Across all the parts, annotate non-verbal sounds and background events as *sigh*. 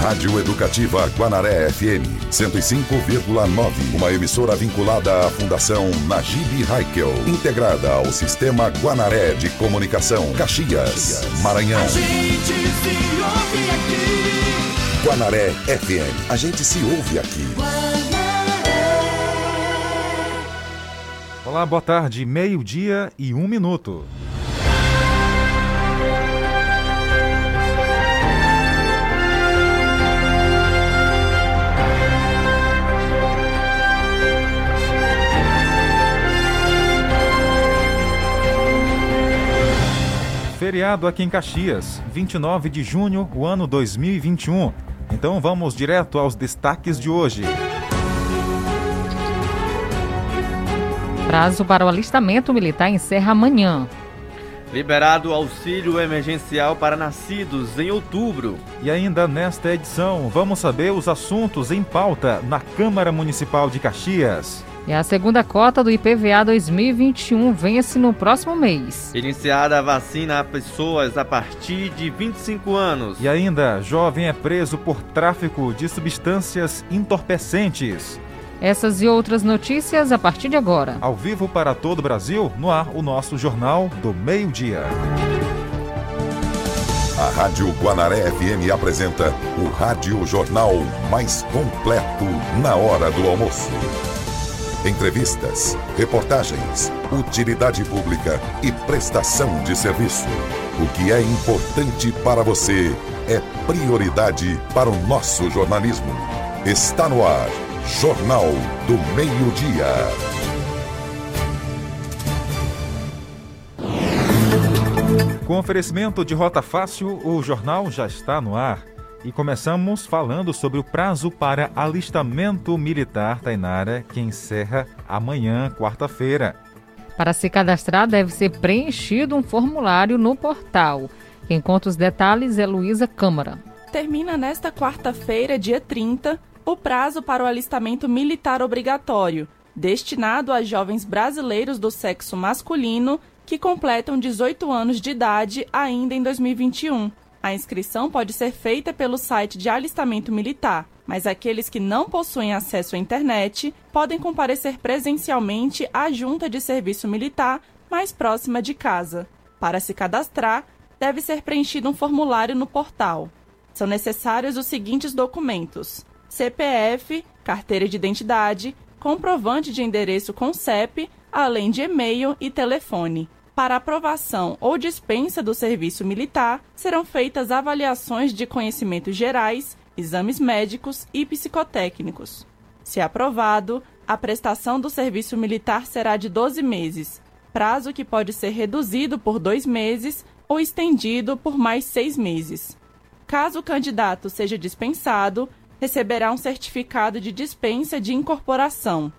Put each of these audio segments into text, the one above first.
Rádio Educativa Guanaré FM 105,9. Uma emissora vinculada à Fundação Najib Haikel, integrada ao Sistema Guanaré de Comunicação, Caxias, Maranhão. A gente se ouve aqui. Guanaré FM. A gente se ouve aqui. Olá, boa tarde. Meio-dia e um minuto. Feriado aqui em Caxias, 29 de junho, o ano 2021. Então vamos direto aos destaques de hoje. Prazo para o alistamento militar encerra amanhã. Liberado auxílio emergencial para nascidos em outubro. E ainda nesta edição, vamos saber os assuntos em pauta na Câmara Municipal de Caxias. E a segunda cota do IPVA 2021 vence no próximo mês. Iniciada a vacina a pessoas a partir de 25 anos. E ainda, jovem é preso por tráfico de substâncias entorpecentes. Essas e outras notícias a partir de agora. Ao vivo para todo o Brasil, no ar o nosso Jornal do Meio-Dia. A Rádio Guanaré FM apresenta o Rádio Jornal mais completo na hora do almoço. Entrevistas, reportagens, utilidade pública e prestação de serviço. O que é importante para você é prioridade para o nosso jornalismo. Está no ar, Jornal do Meio-Dia. Com oferecimento de Rota Fácil, o jornal já está no ar. E começamos falando sobre o prazo para alistamento militar, Tainara, que encerra amanhã, quarta-feira. Para se cadastrar, deve ser preenchido um formulário no portal. Quem conta os detalhes é Luísa Câmara. Termina nesta quarta-feira, dia 30, o prazo para o alistamento militar obrigatório, destinado a jovens brasileiros do sexo masculino que completam 18 anos de idade ainda em 2021. A inscrição pode ser feita pelo site de alistamento militar, mas aqueles que não possuem acesso à internet podem comparecer presencialmente à junta de serviço militar mais próxima de casa. Para se cadastrar, deve ser preenchido um formulário no portal. São necessários os seguintes documentos: CPF, carteira de identidade, comprovante de endereço com CEP, além de e-mail e telefone. Para aprovação ou dispensa do serviço militar, serão feitas avaliações de conhecimentos gerais, exames médicos e psicotécnicos. Se aprovado, a prestação do serviço militar será de 12 meses, prazo que pode ser reduzido por dois meses ou estendido por mais seis meses. Caso o candidato seja dispensado, receberá um certificado de dispensa de incorporação.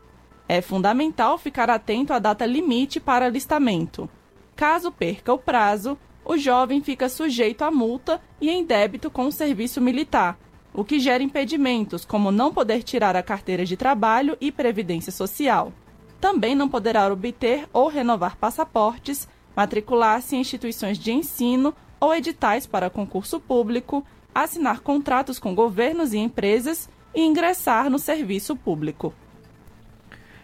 É fundamental ficar atento à data limite para alistamento. Caso perca o prazo, o jovem fica sujeito a multa e em débito com o serviço militar, o que gera impedimentos como não poder tirar a carteira de trabalho e previdência social. Também não poderá obter ou renovar passaportes, matricular-se em instituições de ensino ou editais para concurso público, assinar contratos com governos e empresas e ingressar no serviço público.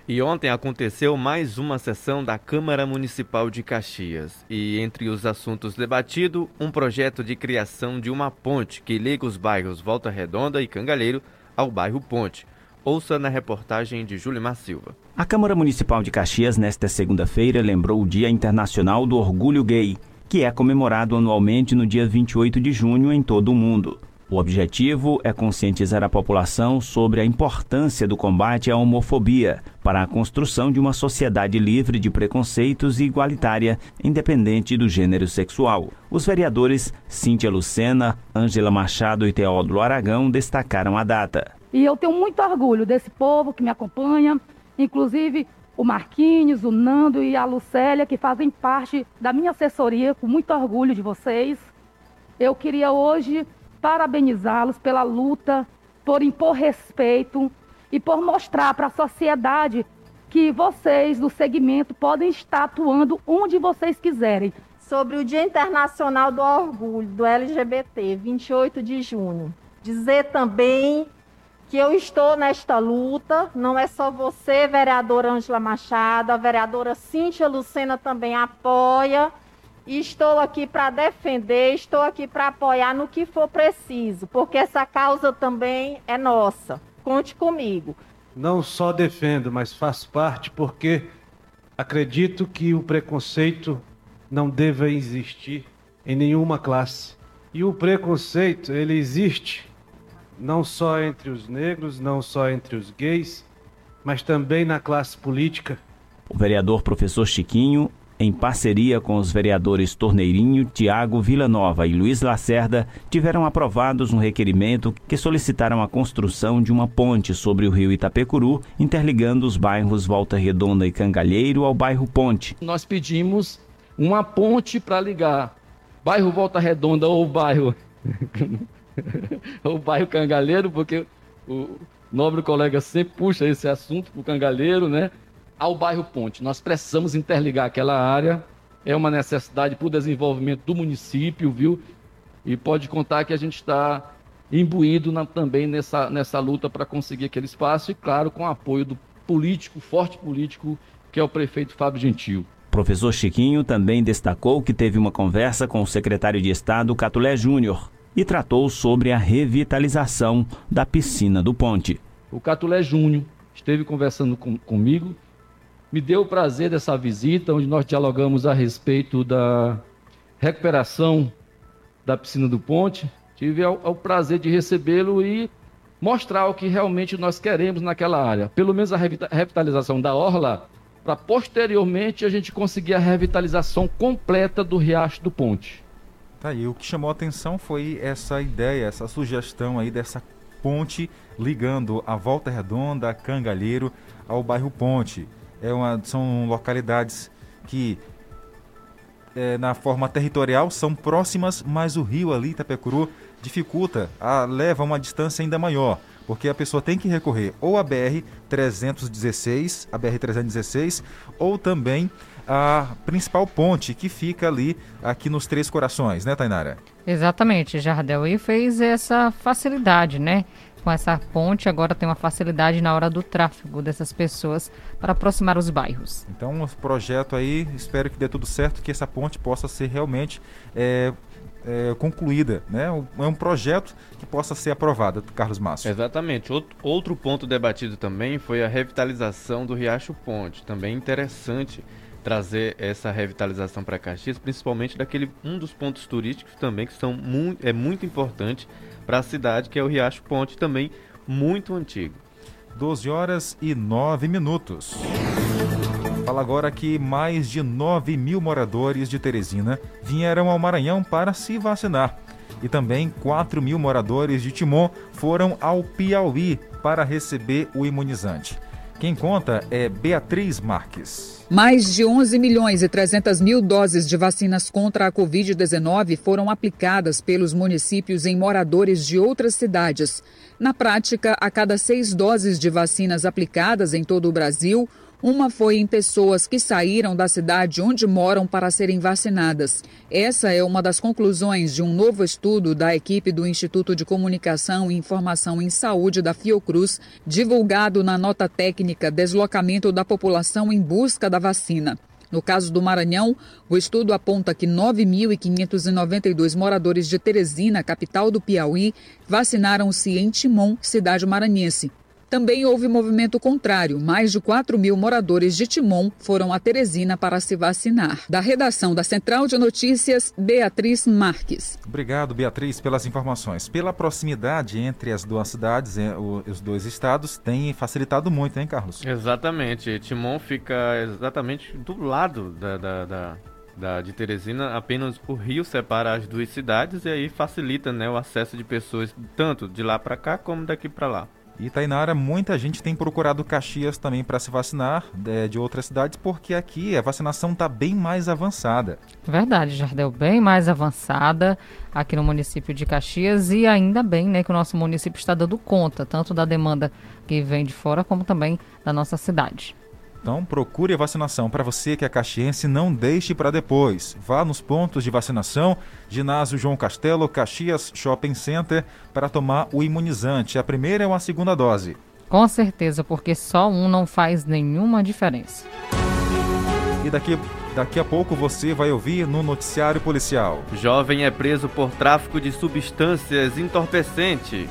E ontem aconteceu mais uma sessão da Câmara Municipal de Caxias. E entre os assuntos debatidos, um projeto de criação de uma ponte que liga os bairros Volta Redonda e Cangalheiro ao bairro Ponte. Ouça na reportagem de Júlia Silva. A Câmara Municipal de Caxias, nesta segunda-feira, lembrou o Dia Internacional do Orgulho Gay, que é comemorado anualmente no dia 28 de junho em todo o mundo. O objetivo é conscientizar a população sobre a importância do combate à homofobia para a construção de uma sociedade livre de preconceitos e igualitária, independente do gênero sexual. Os vereadores Cíntia Lucena, Ângela Machado e Teódulo Aragão destacaram a data. E eu tenho muito orgulho desse povo que me acompanha, inclusive o Marquinhos, o Nando e a Lucélia, que fazem parte da minha assessoria, com muito orgulho de vocês. Eu queria hoje parabenizá-los pela luta, por impor respeito e por mostrar para a sociedade que vocês do segmento podem estar atuando onde vocês quiserem. Sobre o Dia Internacional do Orgulho do LGBT, 28 de junho. Dizer também que eu estou nesta luta, não é só você, vereadora Ângela Machado, a vereadora Cíntia Lucena também apoia estou aqui para defender, estou aqui para apoiar no que for preciso, porque essa causa também é nossa. Conte comigo. Não só defendo, mas faço parte porque acredito que o preconceito não deva existir em nenhuma classe. E o preconceito, ele existe não só entre os negros, não só entre os gays, mas também na classe política. O vereador professor Chiquinho em parceria com os vereadores Torneirinho, Tiago Villanova e Luiz Lacerda, tiveram aprovados um requerimento que solicitaram a construção de uma ponte sobre o rio Itapecuru, interligando os bairros Volta Redonda e Cangalheiro ao bairro Ponte. Nós pedimos uma ponte para ligar bairro Volta Redonda ou bairro *laughs* ou bairro Cangalheiro, porque o nobre colega sempre puxa esse assunto para o Cangalheiro, né? Ao bairro Ponte. Nós precisamos interligar aquela área, é uma necessidade para o desenvolvimento do município, viu? E pode contar que a gente está imbuído na, também nessa, nessa luta para conseguir aquele espaço e, claro, com o apoio do político, forte político, que é o prefeito Fábio Gentil. Professor Chiquinho também destacou que teve uma conversa com o secretário de Estado, Catulé Júnior, e tratou sobre a revitalização da piscina do Ponte. O Catulé Júnior esteve conversando com, comigo me deu o prazer dessa visita, onde nós dialogamos a respeito da recuperação da piscina do Ponte. Tive o, prazer de recebê-lo e mostrar o que realmente nós queremos naquela área. Pelo menos a revitalização da Orla, para posteriormente a gente conseguir a revitalização completa do Riacho do Ponte. Tá aí, o que chamou a atenção foi essa ideia, essa sugestão aí dessa ponte ligando a Volta Redonda, Cangalheiro, ao bairro Ponte é uma, são localidades que é, na forma territorial são próximas, mas o rio ali, Itapecuru, dificulta, a, leva uma distância ainda maior, porque a pessoa tem que recorrer ou a BR-316, a BR-316, ou também a principal ponte que fica ali aqui nos Três Corações, né, Tainara? Exatamente, Jardel, e fez essa facilidade, né? Com essa ponte, agora tem uma facilidade na hora do tráfego dessas pessoas para aproximar os bairros. Então, o projeto aí, espero que dê tudo certo, que essa ponte possa ser realmente é, é, concluída, né? É um projeto que possa ser aprovado, Carlos Márcio. Exatamente. Outro, outro ponto debatido também foi a revitalização do Riacho Ponte. Também interessante trazer essa revitalização para Caxias, principalmente daquele um dos pontos turísticos também que são muito, é muito importante para a cidade, que é o Riacho Ponte, também muito antigo. 12 horas e 9 minutos. Fala agora que mais de 9 mil moradores de Teresina vieram ao Maranhão para se vacinar. E também 4 mil moradores de Timon foram ao Piauí para receber o imunizante. Quem conta é Beatriz Marques. Mais de 11 milhões e 300 mil doses de vacinas contra a Covid-19 foram aplicadas pelos municípios em moradores de outras cidades. Na prática, a cada seis doses de vacinas aplicadas em todo o Brasil, uma foi em pessoas que saíram da cidade onde moram para serem vacinadas. Essa é uma das conclusões de um novo estudo da equipe do Instituto de Comunicação e Informação em Saúde da Fiocruz, divulgado na nota técnica Deslocamento da População em Busca da Vacina. No caso do Maranhão, o estudo aponta que 9.592 moradores de Teresina, capital do Piauí, vacinaram-se em Timon, cidade maranhense. Também houve movimento contrário. Mais de 4 mil moradores de Timon foram a Teresina para se vacinar. Da redação da Central de Notícias, Beatriz Marques. Obrigado, Beatriz, pelas informações. Pela proximidade entre as duas cidades, eh, os dois estados, tem facilitado muito, hein, Carlos? Exatamente. Timon fica exatamente do lado da, da, da da, de Teresina, apenas o rio separa as duas cidades e aí facilita né, o acesso de pessoas tanto de lá para cá como daqui para lá. E Tainara, muita gente tem procurado Caxias também para se vacinar é, de outras cidades, porque aqui a vacinação está bem mais avançada. Verdade, Jardel, bem mais avançada aqui no município de Caxias e ainda bem né, que o nosso município está dando conta, tanto da demanda que vem de fora como também da nossa cidade. Então procure a vacinação. Para você que é caxiense, não deixe para depois. Vá nos pontos de vacinação, ginásio João Castelo, Caxias Shopping Center, para tomar o imunizante, a primeira ou a segunda dose. Com certeza, porque só um não faz nenhuma diferença. E daqui, daqui a pouco você vai ouvir no noticiário policial. Jovem é preso por tráfico de substâncias entorpecentes.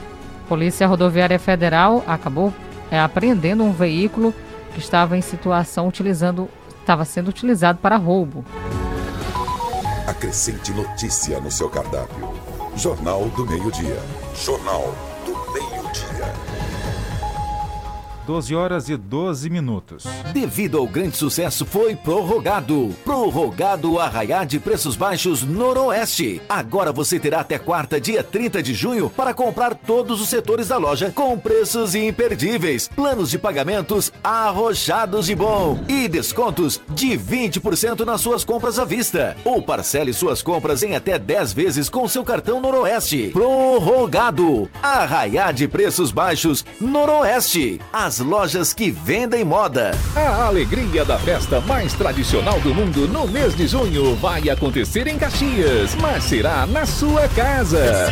Polícia Rodoviária Federal acabou é, apreendendo um veículo estava em situação utilizando, estava sendo utilizado para roubo. Acrescente notícia no seu cardápio. Jornal do Meio-Dia. Jornal 12 horas e 12 minutos. Devido ao grande sucesso, foi prorrogado. Prorrogado Arraiá de Preços Baixos Noroeste. Agora você terá até quarta, dia 30 de junho, para comprar todos os setores da loja com preços imperdíveis. Planos de pagamentos arrojados de bom. E descontos de 20% nas suas compras à vista. Ou parcele suas compras em até 10 vezes com seu cartão Noroeste. Prorrogado. Arraiá de Preços Baixos Noroeste. As as lojas que vendem moda. A alegria da festa mais tradicional do mundo no mês de junho vai acontecer em Caxias, mas será na sua casa.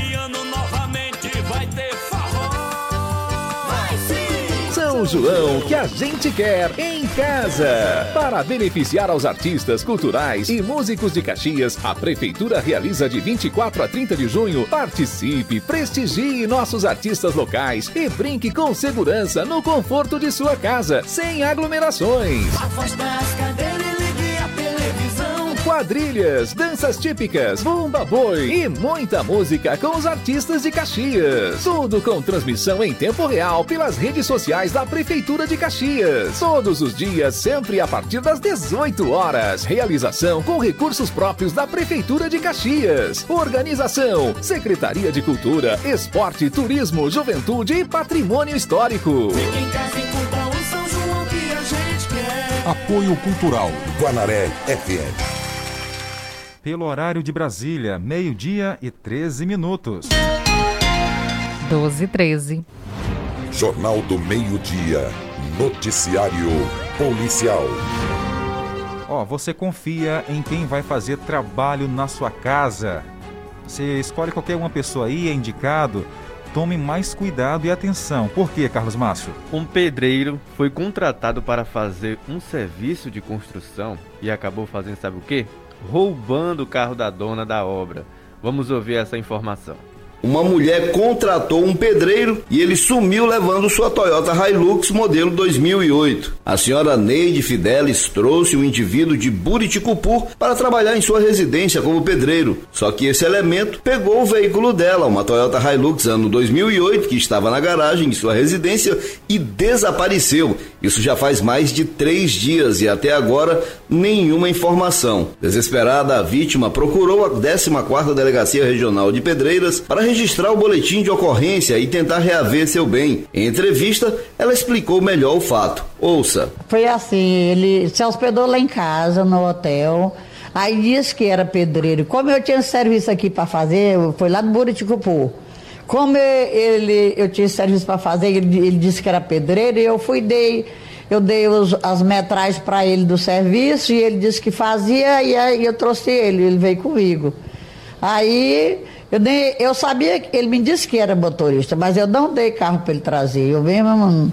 São João que a gente quer em casa. Para beneficiar aos artistas culturais e músicos de Caxias, a Prefeitura realiza de 24 a 30 de junho. Participe, prestigie nossos artistas locais e brinque com segurança no conforto de sua casa, sem aglomerações. Afaste as cadeiras quadrilhas, danças típicas, bumba boi e muita música com os artistas de Caxias. Tudo com transmissão em tempo real pelas redes sociais da Prefeitura de Caxias. Todos os dias, sempre a partir das 18 horas. Realização com recursos próprios da Prefeitura de Caxias. Organização: Secretaria de Cultura, Esporte, Turismo, Juventude e Patrimônio Histórico. Fique em casa e curta o São João que a gente quer. Apoio Cultural Guanaré FM pelo horário de Brasília, meio-dia e 13 minutos. 12 e 13. Jornal do Meio-Dia. Noticiário Policial. Ó, oh, você confia em quem vai fazer trabalho na sua casa. Você escolhe qualquer uma pessoa aí, é indicado. Tome mais cuidado e atenção. Por quê, Carlos Márcio? Um pedreiro foi contratado para fazer um serviço de construção e acabou fazendo, sabe o quê? Roubando o carro da dona da obra. Vamos ouvir essa informação. Uma mulher contratou um pedreiro e ele sumiu levando sua Toyota Hilux modelo 2008. A senhora Neide Fidelis trouxe o indivíduo de Buriticupu para trabalhar em sua residência como pedreiro. Só que esse elemento pegou o veículo dela, uma Toyota Hilux ano 2008, que estava na garagem de sua residência e desapareceu. Isso já faz mais de três dias e até agora nenhuma informação. Desesperada, a vítima procurou a 14ª Delegacia Regional de Pedreiras para registrar o boletim de ocorrência e tentar reaver seu bem. Em entrevista, ela explicou melhor o fato. Ouça. Foi assim, ele se hospedou lá em casa, no hotel. Aí disse que era pedreiro. Como eu tinha serviço aqui para fazer, foi lá do Buriticupu. Como ele, eu tinha serviço para fazer, ele, ele, disse que era pedreiro, e eu fui dei, eu dei os, as metragens para ele do serviço e ele disse que fazia e aí eu trouxe ele, ele veio comigo. Aí eu, eu sabia que ele me disse que era motorista, mas eu não dei carro para ele trazer. Eu mesmo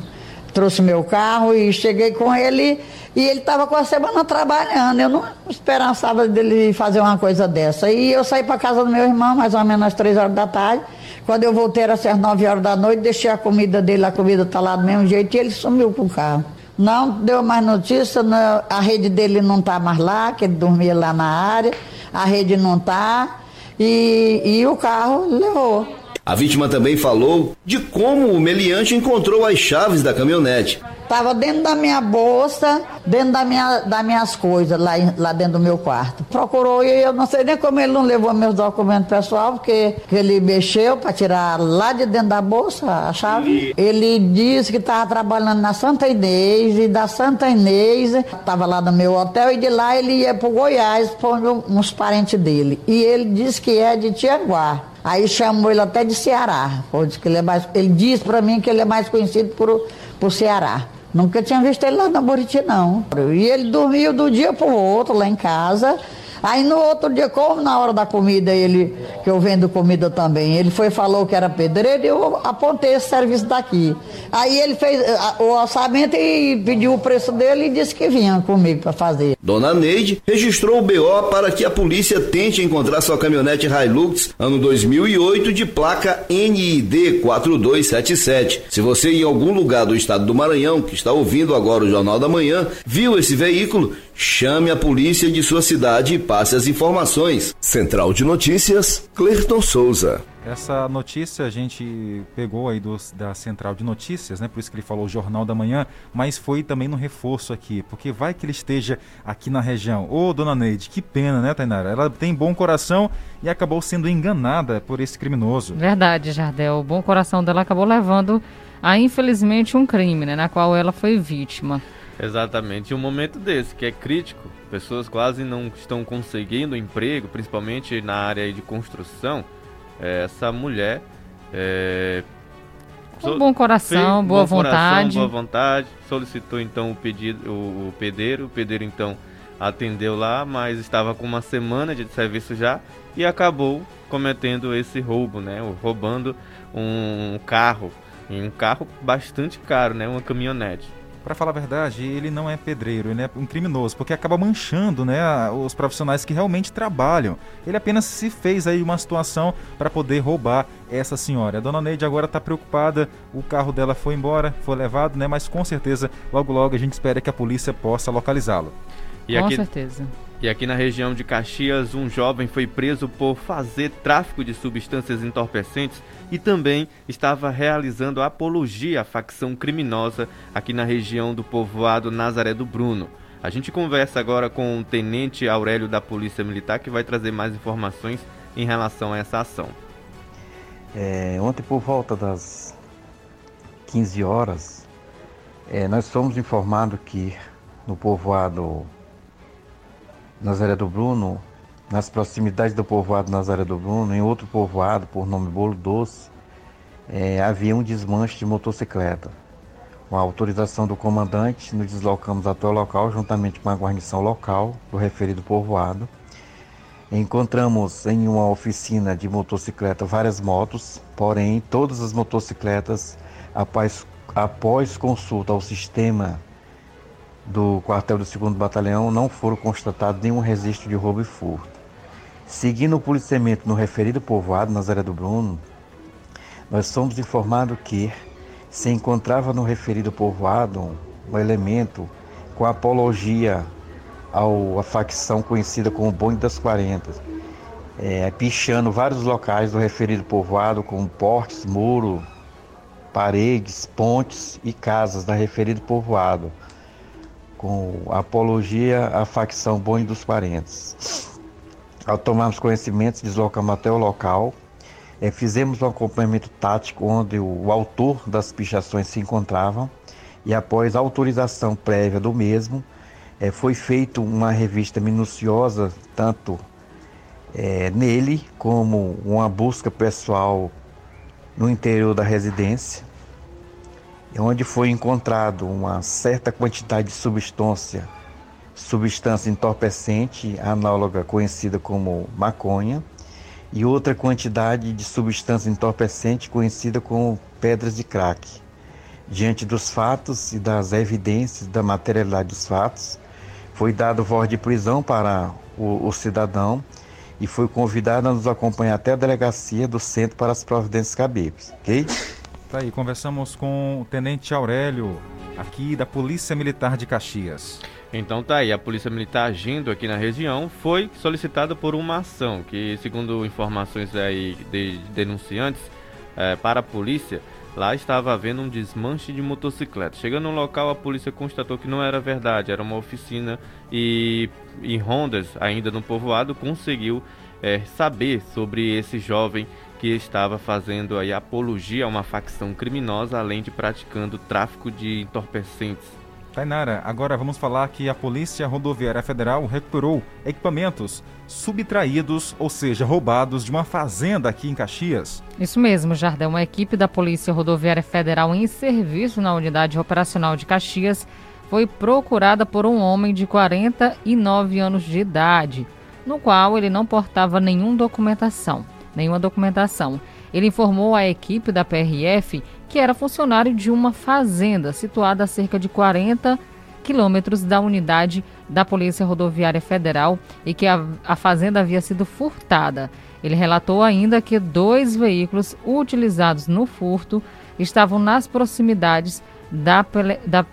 trouxe meu carro e cheguei com ele e ele estava com a semana trabalhando. Eu não esperançava dele fazer uma coisa dessa. E eu saí para casa do meu irmão, mais ou menos às três horas da tarde. Quando eu voltei, era às 9 horas da noite, deixei a comida dele, a comida tá lá do mesmo jeito, e ele sumiu com o carro. Não deu mais notícia, não, a rede dele não tá mais lá, que ele dormia lá na área, a rede não tá, e, e o carro levou. A vítima também falou de como o meliante encontrou as chaves da caminhonete. Tava dentro da minha bolsa, dentro da minha, das minhas coisas, lá, lá dentro do meu quarto. Procurou e eu não sei nem como ele não levou meus documentos pessoais, porque ele mexeu para tirar lá de dentro da bolsa a chave. Ele disse que estava trabalhando na Santa Inês e da Santa Inês estava lá no meu hotel e de lá ele ia para Goiás para uns parentes dele. E ele disse que é de Tianguá. Aí chamou ele até de Ceará. Que ele, é mais, ele disse para mim que ele é mais conhecido por, por Ceará. Nunca tinha visto ele lá na Buriti, não. E ele dormiu do dia para o outro lá em casa. Aí no outro dia, como na hora da comida, ele, que eu vendo comida também, ele foi falou que era pedreiro eu apontei esse serviço daqui. Aí ele fez ah, o orçamento e pediu o preço dele e disse que vinha comigo para fazer. Dona Neide registrou o BO para que a polícia tente encontrar sua caminhonete Hilux ano 2008 de placa NID 4277. Se você em algum lugar do estado do Maranhão que está ouvindo agora o Jornal da Manhã viu esse veículo, chame a polícia de sua cidade e passe as informações. Central de Notícias, Clerton Souza. Essa notícia a gente pegou aí dos, da central de notícias, né? Por isso que ele falou Jornal da Manhã, mas foi também no reforço aqui, porque vai que ele esteja aqui na região. Ô, dona Neide, que pena, né, Tainara? Ela tem bom coração e acabou sendo enganada por esse criminoso. Verdade, Jardel. O bom coração dela acabou levando a, infelizmente, um crime, né? Na qual ela foi vítima. Exatamente. E um momento desse, que é crítico, pessoas quase não estão conseguindo emprego, principalmente na área de construção. É, Essa mulher. É, Com bom coração, fez boa bom coração, vontade. boa vontade. Solicitou então o pedido, o, o pedreiro. O pedreiro então atendeu lá, mas estava com uma semana de serviço já e acabou cometendo esse roubo, né? Roubando um carro. Um carro bastante caro, né? Uma caminhonete. Para falar a verdade, ele não é pedreiro, ele é um criminoso, porque acaba manchando, né, os profissionais que realmente trabalham. Ele apenas se fez aí uma situação para poder roubar essa senhora. A dona Neide agora está preocupada, o carro dela foi embora, foi levado, né, mas com certeza logo logo a gente espera que a polícia possa localizá-lo. E Com aqui, certeza. E aqui na região de Caxias, um jovem foi preso por fazer tráfico de substâncias entorpecentes e também estava realizando apologia à facção criminosa aqui na região do povoado Nazaré do Bruno. A gente conversa agora com o tenente Aurélio da Polícia Militar que vai trazer mais informações em relação a essa ação. É, ontem, por volta das 15 horas, é, nós fomos informados que no povoado Nazaré do Bruno, nas proximidades do povoado Nazaré do Bruno, em outro povoado por nome Bolo Doce, é, havia um desmanche de motocicleta. Com a autorização do comandante, nos deslocamos até o local juntamente com a guarnição local do referido povoado. Encontramos em uma oficina de motocicleta várias motos, porém todas as motocicletas, após, após consulta ao sistema do quartel do 2 Batalhão, não foram constatados nenhum registro de roubo e furto. Seguindo o policiamento no referido povoado, Nazaré do Bruno, nós somos informados que se encontrava no referido povoado um elemento com apologia ao, à facção conhecida como Bonde das 40, é, pichando vários locais do referido povoado, como portes, muro, paredes, pontes e casas da referido povoado, com apologia à facção Bonde dos 40. Ao tomarmos conhecimento, deslocamos até o local, é, fizemos um acompanhamento tático onde o, o autor das pichações se encontrava e após autorização prévia do mesmo, é, foi feita uma revista minuciosa, tanto é, nele como uma busca pessoal no interior da residência, onde foi encontrado uma certa quantidade de substância, substância entorpecente, análoga conhecida como maconha, e outra quantidade de substância entorpecente conhecida como pedras de crack. Diante dos fatos e das evidências da materialidade dos fatos, foi dado voz de prisão para o, o cidadão e foi convidado a nos acompanhar até a delegacia do Centro para as Providências Cabíveis, ok? Tá aí, conversamos com o Tenente Aurélio, aqui da Polícia Militar de Caxias. Então tá aí, a Polícia Militar agindo aqui na região foi solicitada por uma ação que, segundo informações aí de denunciantes é, para a polícia, lá estava havendo um desmanche de motocicleta. Chegando no local, a polícia constatou que não era verdade, era uma oficina e em rondas, ainda no povoado, conseguiu é, saber sobre esse jovem que estava fazendo aí apologia a uma facção criminosa, além de praticando tráfico de entorpecentes Tainara, agora vamos falar que a Polícia Rodoviária Federal recuperou equipamentos subtraídos, ou seja, roubados de uma fazenda aqui em Caxias. Isso mesmo, Jardel. Uma equipe da Polícia Rodoviária Federal em serviço na unidade operacional de Caxias foi procurada por um homem de 49 anos de idade, no qual ele não portava nenhuma documentação, nenhuma documentação. Ele informou à equipe da PRF que era funcionário de uma fazenda situada a cerca de 40 quilômetros da unidade da Polícia Rodoviária Federal e que a, a fazenda havia sido furtada. Ele relatou ainda que dois veículos utilizados no furto estavam nas proximidades da, da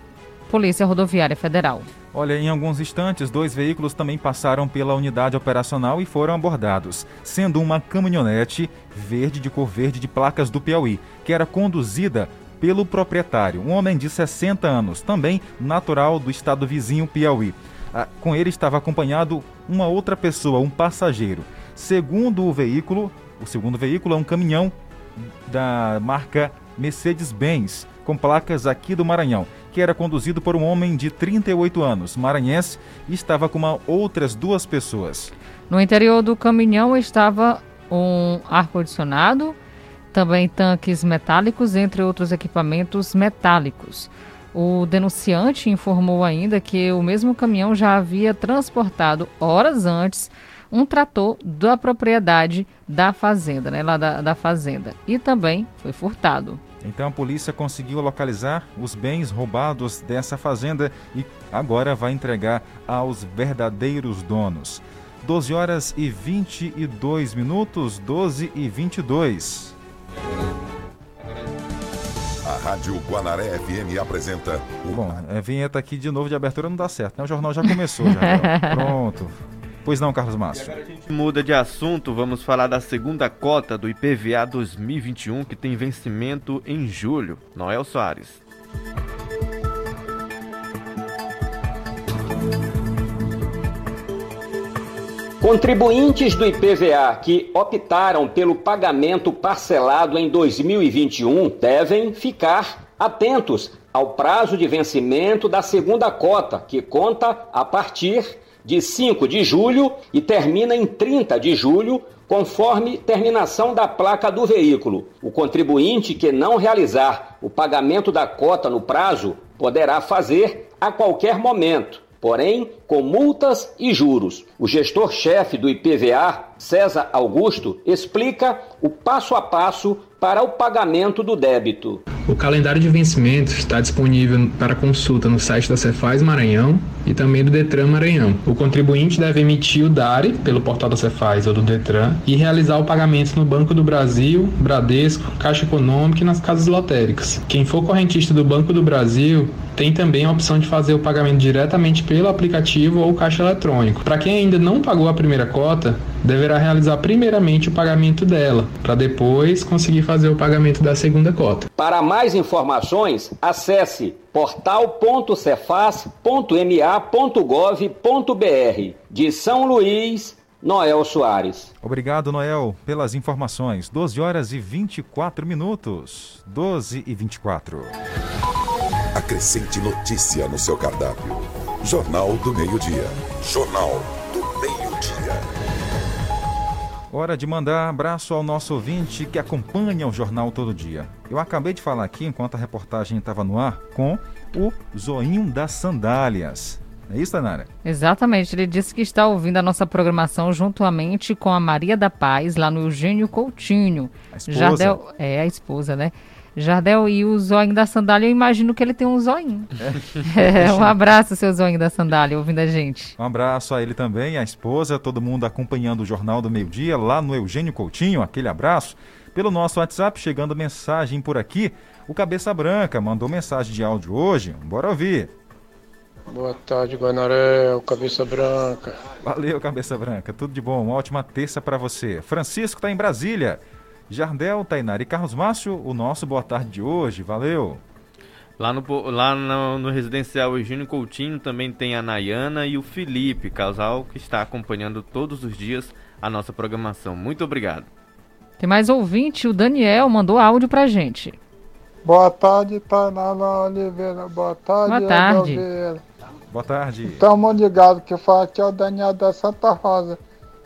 Polícia Rodoviária Federal. Olha, em alguns instantes, dois veículos também passaram pela unidade operacional e foram abordados, sendo uma caminhonete verde de cor verde de placas do Piauí, que era conduzida pelo proprietário, um homem de 60 anos, também natural do estado vizinho Piauí. Ah, com ele estava acompanhado uma outra pessoa, um passageiro. Segundo o veículo, o segundo veículo é um caminhão da marca Mercedes-Benz, com placas aqui do Maranhão que era conduzido por um homem de 38 anos, maranhense, e estava com outras duas pessoas. No interior do caminhão estava um ar-condicionado, também tanques metálicos, entre outros equipamentos metálicos. O denunciante informou ainda que o mesmo caminhão já havia transportado horas antes um trator da propriedade da fazenda, né, lá da, da fazenda, e também foi furtado. Então a polícia conseguiu localizar os bens roubados dessa fazenda e agora vai entregar aos verdadeiros donos. 12 horas e 22 minutos, 12 e 22. A Rádio Guanaré FM apresenta. Bom, a vinheta aqui de novo de abertura não dá certo, né? O jornal já começou, já. *laughs* Pronto. Pois não, Carlos Márcio. agora a gente muda de assunto, vamos falar da segunda cota do IPVA 2021 que tem vencimento em julho. Noel Soares. Contribuintes do IPVA que optaram pelo pagamento parcelado em 2021 devem ficar atentos ao prazo de vencimento da segunda cota, que conta a partir de 5 de julho e termina em 30 de julho, conforme terminação da placa do veículo. O contribuinte que não realizar o pagamento da cota no prazo poderá fazer a qualquer momento, porém com multas e juros. O gestor-chefe do IPVA, César Augusto, explica o passo a passo para o pagamento do débito. O calendário de vencimentos está disponível para consulta no site da Cefaz Maranhão e também do Detran Maranhão. O contribuinte deve emitir o DARE pelo portal da Cefaz ou do Detran e realizar o pagamento no Banco do Brasil, Bradesco, Caixa Econômica e nas casas lotéricas. Quem for correntista do Banco do Brasil tem também a opção de fazer o pagamento diretamente pelo aplicativo ou caixa eletrônico. Para quem ainda não pagou a primeira cota, deverá realizar primeiramente o pagamento dela, para depois conseguir fazer o pagamento da segunda cota. Para mais informações, acesse portal.cefaz.ma.gov.br. De São Luís, Noel Soares. Obrigado, Noel, pelas informações. 12 horas e 24 minutos. 12 e 24. Acrescente notícia no seu cardápio. Jornal do Meio-Dia. Jornal do Meio-Dia. Hora de mandar abraço ao nosso ouvinte que acompanha o jornal todo dia. Eu acabei de falar aqui, enquanto a reportagem estava no ar, com o Zoinho das Sandálias. É isso, Tanara? Exatamente. Ele disse que está ouvindo a nossa programação juntamente com a Maria da Paz, lá no Eugênio Coutinho. A esposa. Jardel, é a esposa, né? Jardel, e o zoinho da sandália, eu imagino que ele tem um zoinho. É. *laughs* É, um abraço, seu zoinho da sandália, ouvindo a gente. Um abraço a ele também, a esposa, todo mundo acompanhando o Jornal do Meio Dia, lá no Eugênio Coutinho, aquele abraço. Pelo nosso WhatsApp, chegando mensagem por aqui, o Cabeça Branca mandou mensagem de áudio hoje, bora ouvir. Boa tarde, Guanaré, Cabeça Branca. Valeu, Cabeça Branca, tudo de bom, uma ótima terça para você. Francisco está em Brasília. Jardel, Tainari e Carlos Márcio, o nosso boa tarde de hoje, valeu. Lá no, lá no, no residencial Eugênio Coutinho também tem a Nayana e o Felipe, casal que está acompanhando todos os dias a nossa programação. Muito obrigado. Tem mais ouvinte, o Daniel mandou áudio pra gente. Boa tarde, Tainara Oliveira. Boa tarde, Boa tarde. Oliveira. Boa tarde. Estamos ligados que fala aqui é o Daniel da Santa Rosa,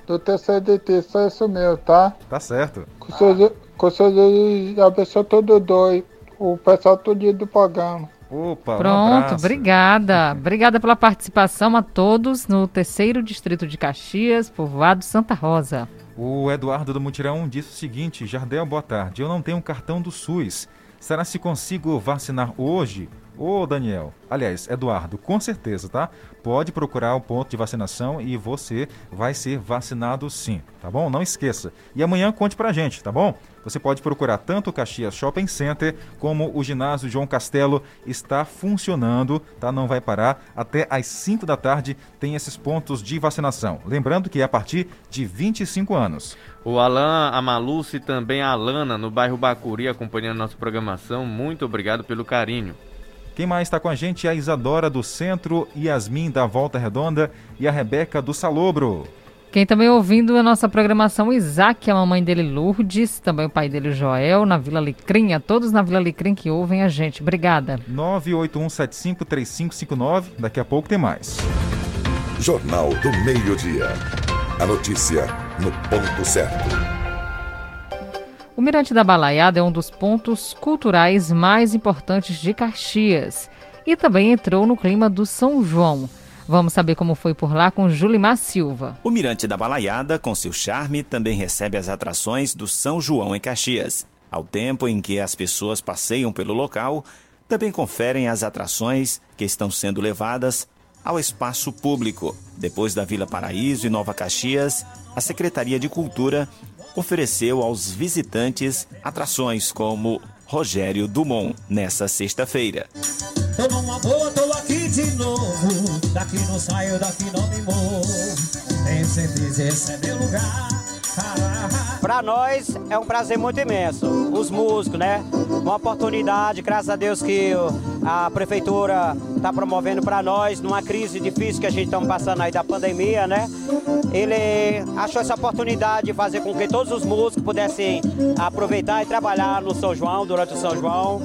do TCDT, só isso mesmo, tá? Tá certo. Com seus, com seus abençoe todo dois, o pessoal todo do programa. Opa, Pronto, um obrigada. *laughs* Obrigada pela participação a todos no terceiro distrito de Caxias, povoado Santa Rosa. O Eduardo do Mutirão disse o seguinte: Jardel, boa tarde. Eu não tenho cartão do SUS. Será se consigo vacinar hoje? Ô, Daniel, aliás, Eduardo, com certeza, tá? Pode procurar o ponto de vacinação e você vai ser vacinado sim, tá bom? Não esqueça. E amanhã conte pra gente, tá bom? Você pode procurar tanto o Caxias Shopping Center como o ginásio João Castelo está funcionando, tá? Não vai parar. Até às 5 da tarde tem esses pontos de vacinação. Lembrando que é a partir de 25 anos. O Alan, a Maluce e também a Alana no bairro Bacuri acompanhando nossa programação. Muito obrigado pelo carinho. Quem mais está com a gente é a Isadora do Centro, Yasmin da Volta Redonda e a Rebeca do Salobro. Quem também ouvindo a nossa programação, Isaac, a mamãe dele Lourdes, também o pai dele Joel, na Vila Licrim, a todos na Vila Licrim que ouvem a gente. Obrigada. 981753559, daqui a pouco tem mais. Jornal do Meio-Dia. A notícia no ponto certo. O Mirante da Balaiada é um dos pontos culturais mais importantes de Caxias e também entrou no clima do São João. Vamos saber como foi por lá com Julimar Silva. O Mirante da Balaiada, com seu charme, também recebe as atrações do São João em Caxias. Ao tempo em que as pessoas passeiam pelo local, também conferem as atrações que estão sendo levadas ao espaço público. Depois da Vila Paraíso e Nova Caxias, a Secretaria de Cultura ofereceu aos visitantes atrações como Rogério Dumont nessa sexta-feira. Boa, tô aqui de novo. Daqui não saio, daqui não me. Tenho certeza, esse é meu lugar. Para nós é um prazer muito imenso, os músicos, né? Uma oportunidade, graças a Deus que a prefeitura está promovendo para nós numa crise difícil que a gente está passando aí da pandemia, né? Ele achou essa oportunidade de fazer com que todos os músicos pudessem aproveitar e trabalhar no São João, durante o São João.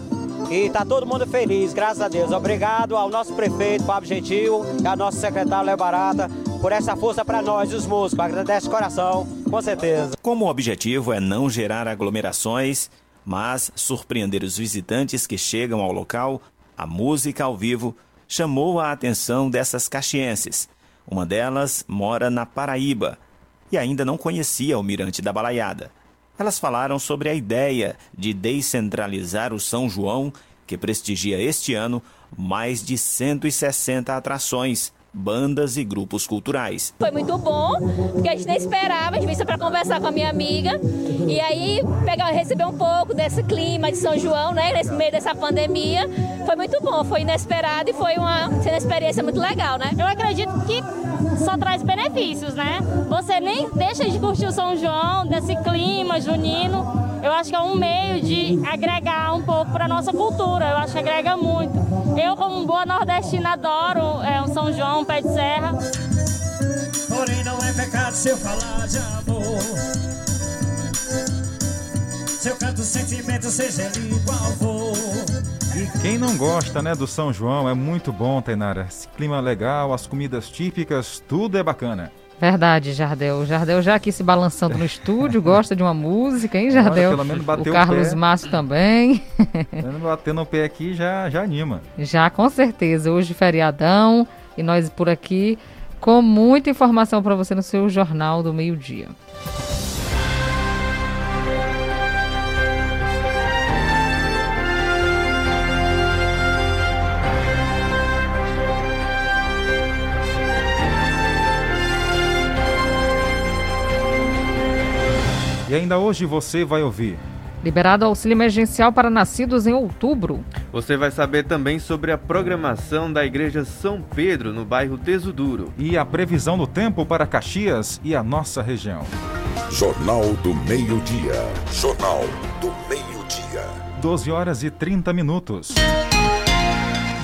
E tá todo mundo feliz, graças a Deus. Obrigado ao nosso prefeito, Fábio Gentil, e ao nosso secretário Léo Barata, por essa força para nós, os músicos. Agradece de coração, com certeza. Como o objetivo é não gerar aglomerações, mas surpreender os visitantes que chegam ao local, a música ao vivo chamou a atenção dessas caxienses. Uma delas mora na Paraíba e ainda não conhecia o Mirante da Balaiada. Elas falaram sobre a ideia de descentralizar o São João, que prestigia este ano mais de 160 atrações, bandas e grupos culturais. Foi muito bom, porque a gente nem esperava, a gente veio para conversar com a minha amiga e aí pegar, receber um pouco desse clima de São João, né, nesse meio dessa pandemia. Foi muito bom, foi inesperado e foi uma, uma experiência muito legal, né? Eu acredito que só traz benefícios, né? Você nem deixa de curtir o São João, desse clima junino. Eu acho que é um meio de agregar um pouco para nossa cultura. Eu acho que agrega muito. Eu, como boa nordestina, adoro é, um São João, um pé de serra. Porém, não é pecado se eu falar de amor. Se eu canto sentimento, seja ele qual for. Quem não gosta, né, do São João, é muito bom, Tainara. Esse clima legal, as comidas típicas, tudo é bacana. Verdade, Jardel. O Jardel já aqui se balançando no estúdio, gosta de uma música, hein, Jardel? Olha, pelo menos bateu o Carlos o pé. Márcio também. Batendo o pé aqui já, já anima. Já, com certeza. Hoje feriadão e nós por aqui com muita informação para você no seu Jornal do Meio-Dia. ainda hoje você vai ouvir. Liberado auxílio emergencial para nascidos em outubro. Você vai saber também sobre a programação da Igreja São Pedro, no bairro Tesuduro. E a previsão do tempo para Caxias e a nossa região. Jornal do Meio-Dia. Jornal do Meio-Dia. 12 horas e 30 minutos.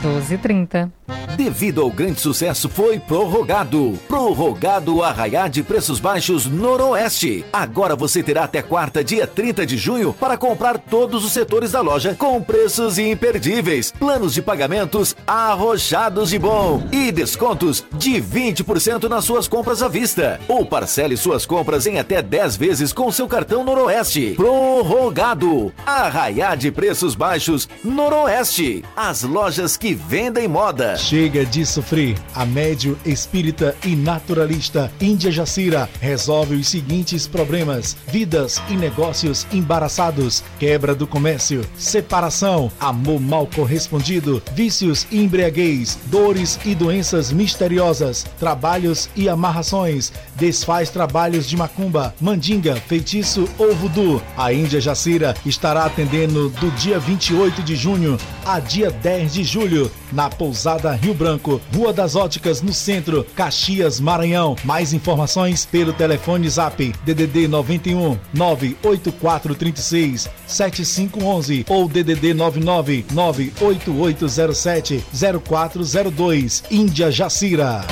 12 e 30. Devido ao grande sucesso, foi prorrogado. Prorrogado o Arraiá de Preços Baixos Noroeste. Agora você terá até quarta, dia 30 de junho, para comprar todos os setores da loja com preços imperdíveis. Planos de pagamentos arrochados de bom. E descontos de 20% nas suas compras à vista. Ou parcele suas compras em até 10 vezes com seu cartão Noroeste. Prorrogado. Arraiá de Preços Baixos Noroeste. As lojas que vendem moda. Chega de sofrer. A médio espírita e naturalista Índia Jacira resolve os seguintes problemas: vidas e negócios embaraçados, quebra do comércio, separação, amor mal correspondido, vícios e embriaguez, dores e doenças misteriosas, trabalhos e amarrações, desfaz trabalhos de macumba, mandinga, feitiço ou voodoo. A Índia Jacira estará atendendo do dia 28 de junho a dia 10 de julho na pousada Rio Branco, Rua das Óticas, no centro, Caxias, Maranhão. Mais informações pelo telefone Zap DDD 91 98436 7511 ou DDD 99 98807 0402. Índia Jacira.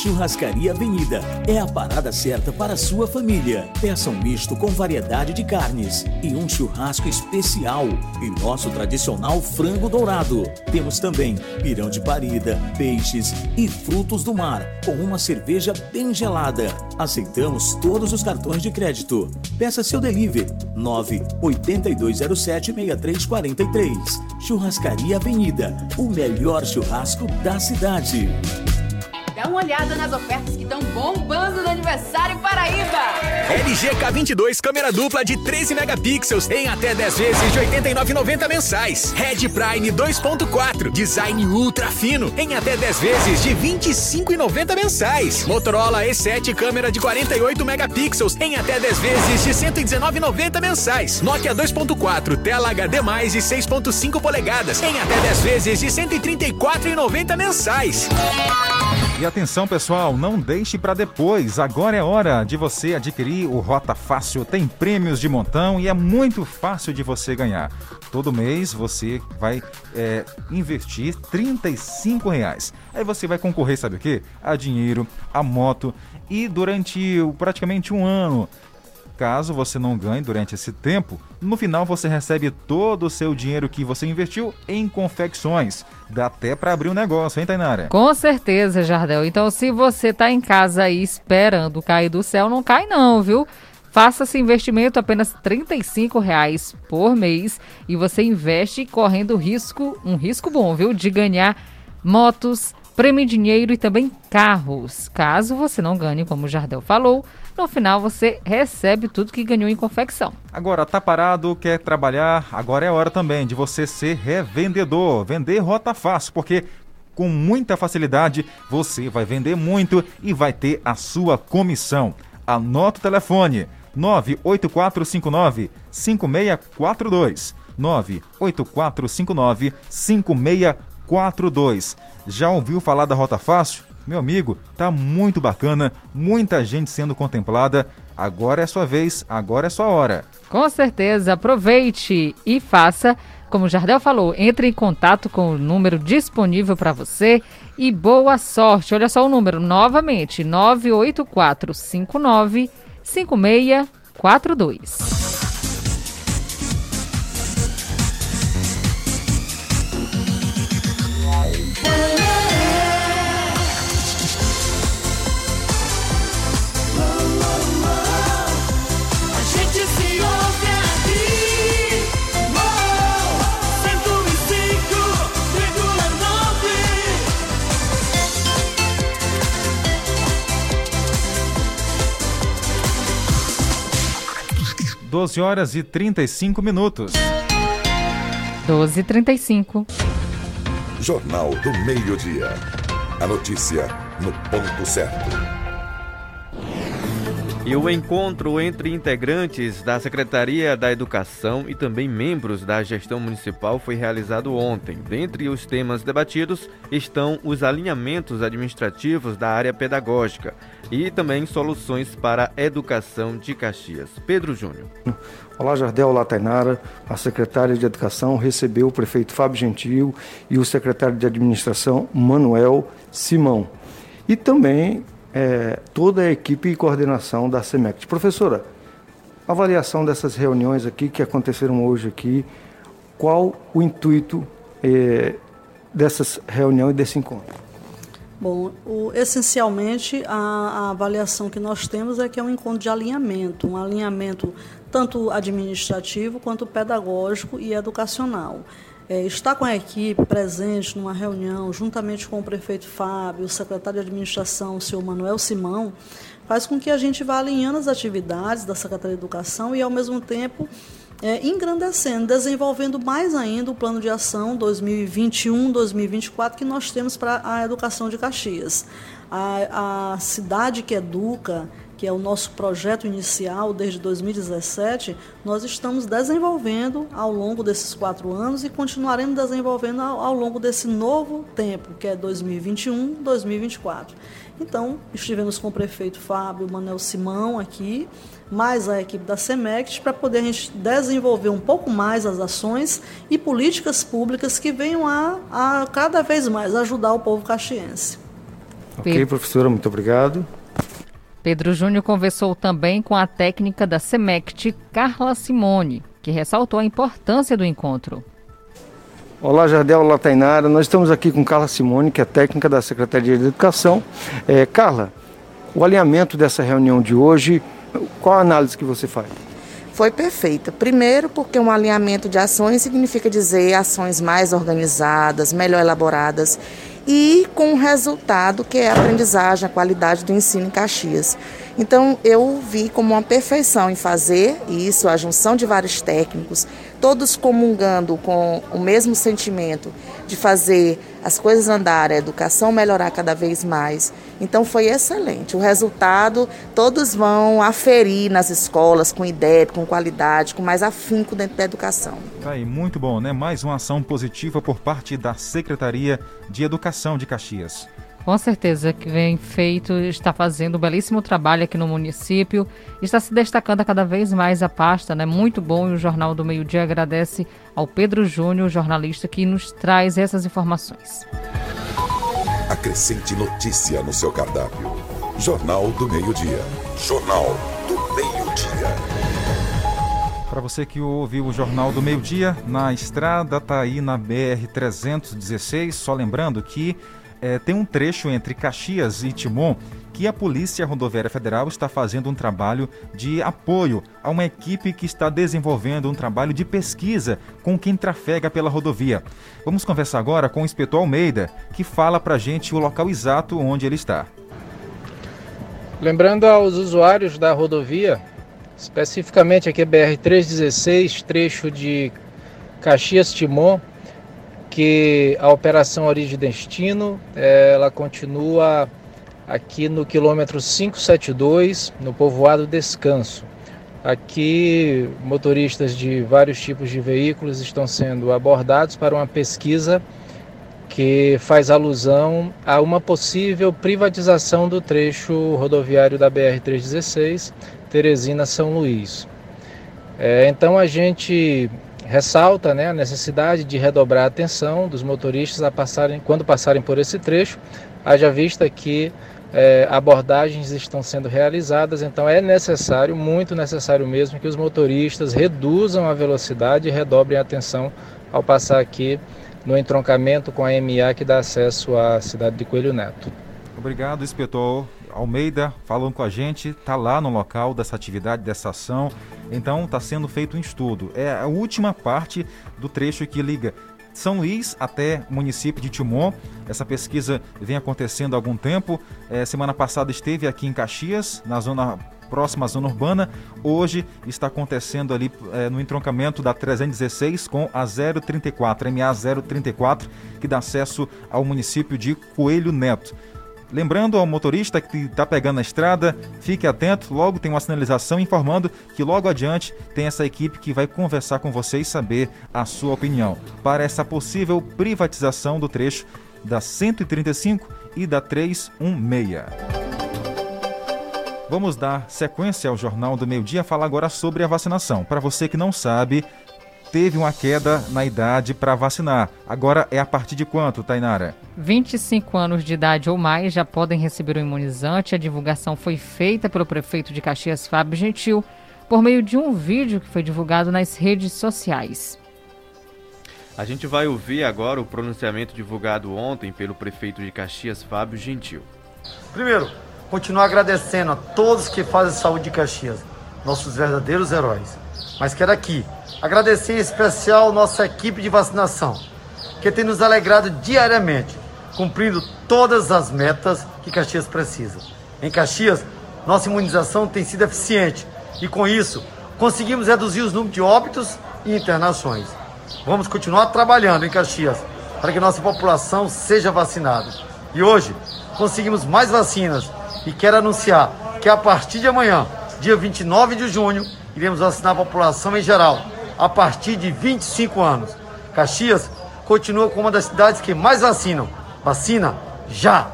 Churrascaria Avenida é a parada certa para sua família. Peça um misto com variedade de carnes e um churrasco especial e nosso tradicional frango dourado. Temos também pirão de parida, peixes e frutos do mar com uma cerveja bem gelada. Aceitamos todos os cartões de crédito. Peça seu delivery 982076343. Churrascaria Avenida, o melhor churrasco da cidade. Dá uma olhada nas ofertas que estão bombando no aniversário Paraíba. LG K22 câmera dupla de 13 megapixels em até 10 vezes de R$ 89,90 mensais. Red Prime 2.4 design ultra fino em até 10 vezes de R$ 25,90 mensais. Motorola E7 câmera de 48 megapixels em até 10 vezes de R$ 119,90 mensais. Nokia 2.4 tela HD+ de 6.5 polegadas em até 10 vezes de R$ 134,90 mensais. E atenção pessoal, não deixe para depois. Agora é hora de você adquirir o Rota Fácil. Tem prêmios de montão e é muito fácil de você ganhar. Todo mês você vai é, investir R$ reais. Aí você vai concorrer, sabe o quê? A dinheiro, a moto e durante praticamente um ano Caso você não ganhe durante esse tempo, no final você recebe todo o seu dinheiro que você investiu em confecções. Dá até para abrir um negócio, hein, Tainara? Com certeza, Jardel. Então, se você tá em casa aí esperando cair do céu, não cai não, viu? Faça esse investimento apenas R$ reais por mês e você investe correndo risco, um risco bom, viu? De ganhar motos, prêmio dinheiro e também carros. Caso você não ganhe, como o Jardel falou, no final você recebe tudo que ganhou em confecção. Agora, tá parado, quer trabalhar? Agora é hora também de você ser revendedor. Vender rota fácil, porque com muita facilidade você vai vender muito e vai ter a sua comissão. Anota o telefone 98459 5642. 98459 5642. Já ouviu falar da Rota Fácil? Meu amigo, tá muito bacana, muita gente sendo contemplada. Agora é sua vez, agora é sua hora. Com certeza, aproveite e faça. Como o Jardel falou, entre em contato com o número disponível para você e boa sorte. Olha só o número novamente: 98459 5642. Doze horas e 35 minutos. 12 e 35. Jornal do Meio-Dia. A notícia no ponto certo. E o encontro entre integrantes da Secretaria da Educação e também membros da gestão municipal foi realizado ontem. Dentre os temas debatidos estão os alinhamentos administrativos da área pedagógica e também soluções para a educação de Caxias. Pedro Júnior. Olá, Jardel, olá, Tainara. A secretária de Educação recebeu o prefeito Fábio Gentil e o secretário de Administração, Manuel Simão. E também é, toda a equipe e coordenação da SEMECT. Professora, avaliação dessas reuniões aqui que aconteceram hoje aqui, qual o intuito é, dessas reuniões e desse encontro? Bom, o, essencialmente a, a, avaliação que nós temos é que é um encontro de alinhamento, um alinhamento tanto administrativo quanto pedagógico e educacional é, estar com a equipe presente numa reunião, juntamente com o prefeito Fábio, o secretário de administração, o senhor Manuel Simão, faz com que a gente vá alinhando as atividades da Secretaria de Educação e, ao mesmo tempo, é, engrandecendo, desenvolvendo mais ainda o plano de ação 2021-2024 que nós temos para a educação de Caxias. A, a cidade que educa, que é o nosso projeto inicial desde 2017, nós estamos desenvolvendo ao longo desses quatro anos e continuaremos desenvolvendo ao, ao longo desse novo tempo, que é 2021-2024. Então, estivemos com o prefeito Fábio Manel Simão aqui, mais a equipe da SEMECT, para poder a gente desenvolver um pouco mais as ações e políticas públicas que venham a, a cada vez mais ajudar o povo caxiense. Ok, professora, muito obrigado. Pedro Júnior conversou também com a técnica da SEMECT, Carla Simone, que ressaltou a importância do encontro. Olá, Jardel, olá, Tainara. Nós estamos aqui com Carla Simone, que é técnica da Secretaria de Educação. É, Carla, o alinhamento dessa reunião de hoje, qual a análise que você faz? Foi perfeita. Primeiro, porque um alinhamento de ações significa dizer ações mais organizadas, melhor elaboradas e com o resultado que é a aprendizagem, a qualidade do ensino em Caxias. Então eu vi como uma perfeição em fazer isso, a junção de vários técnicos, todos comungando com o mesmo sentimento de fazer as coisas andarem, a educação melhorar cada vez mais. Então foi excelente. O resultado todos vão aferir nas escolas com ideia, com qualidade, com mais afinco dentro da educação. Tá aí, muito bom, né? Mais uma ação positiva por parte da Secretaria de Educação de Caxias. Com certeza que vem feito, está fazendo um belíssimo trabalho aqui no município, está se destacando cada vez mais a pasta, né? Muito bom e o Jornal do Meio Dia agradece ao Pedro Júnior, jornalista, que nos traz essas informações. Acrescente notícia no seu cardápio. Jornal do Meio Dia. Jornal do Meio Dia. Para você que ouviu o Jornal do Meio Dia, na estrada tá aí na BR 316, só lembrando que é, tem um trecho entre Caxias e Timon que a Polícia Rodoviária Federal está fazendo um trabalho de apoio a uma equipe que está desenvolvendo um trabalho de pesquisa com quem trafega pela rodovia. Vamos conversar agora com o inspetor Almeida, que fala para a gente o local exato onde ele está. Lembrando aos usuários da rodovia, especificamente aqui a BR-316, trecho de Caxias-Timon, que a operação Origem Destino ela continua aqui no quilômetro 572, no povoado Descanso. Aqui, motoristas de vários tipos de veículos estão sendo abordados para uma pesquisa que faz alusão a uma possível privatização do trecho rodoviário da BR-316, Teresina-São Luís. É, então, a gente ressalta né, a necessidade de redobrar a atenção dos motoristas a passarem, quando passarem por esse trecho, haja vista que é, abordagens estão sendo realizadas, então é necessário, muito necessário mesmo, que os motoristas reduzam a velocidade e redobrem a atenção ao passar aqui no entroncamento com a MA que dá acesso à cidade de Coelho Neto. Obrigado, inspetor Almeida, falando com a gente, está lá no local dessa atividade, dessa ação. Então está sendo feito um estudo. É a última parte do trecho que liga São Luís até município de Timon. Essa pesquisa vem acontecendo há algum tempo. É, semana passada esteve aqui em Caxias, na zona próxima à zona urbana. Hoje está acontecendo ali é, no entroncamento da 316 com a 034, MA 034, que dá acesso ao município de Coelho Neto. Lembrando ao motorista que está pegando a estrada, fique atento, logo tem uma sinalização informando que logo adiante tem essa equipe que vai conversar com você e saber a sua opinião para essa possível privatização do trecho da 135 e da 316. Vamos dar sequência ao Jornal do Meio Dia, falar agora sobre a vacinação. Para você que não sabe, teve uma queda na idade para vacinar. Agora é a partir de quanto, Tainara? 25 anos de idade ou mais já podem receber o imunizante. A divulgação foi feita pelo prefeito de Caxias, Fábio Gentil, por meio de um vídeo que foi divulgado nas redes sociais. A gente vai ouvir agora o pronunciamento divulgado ontem pelo prefeito de Caxias, Fábio Gentil. Primeiro, continuar agradecendo a todos que fazem saúde de Caxias, nossos verdadeiros heróis. Mas quero aqui agradecer em especial nossa equipe de vacinação, que tem nos alegrado diariamente, cumprindo todas as metas que Caxias precisa. Em Caxias, nossa imunização tem sido eficiente e, com isso, conseguimos reduzir os números de óbitos e internações. Vamos continuar trabalhando em Caxias para que nossa população seja vacinada. E hoje conseguimos mais vacinas e quero anunciar que a partir de amanhã, dia 29 de junho, iremos vacinar a população em geral a partir de 25 anos. Caxias continua como uma das cidades que mais vacinam. Vacina já!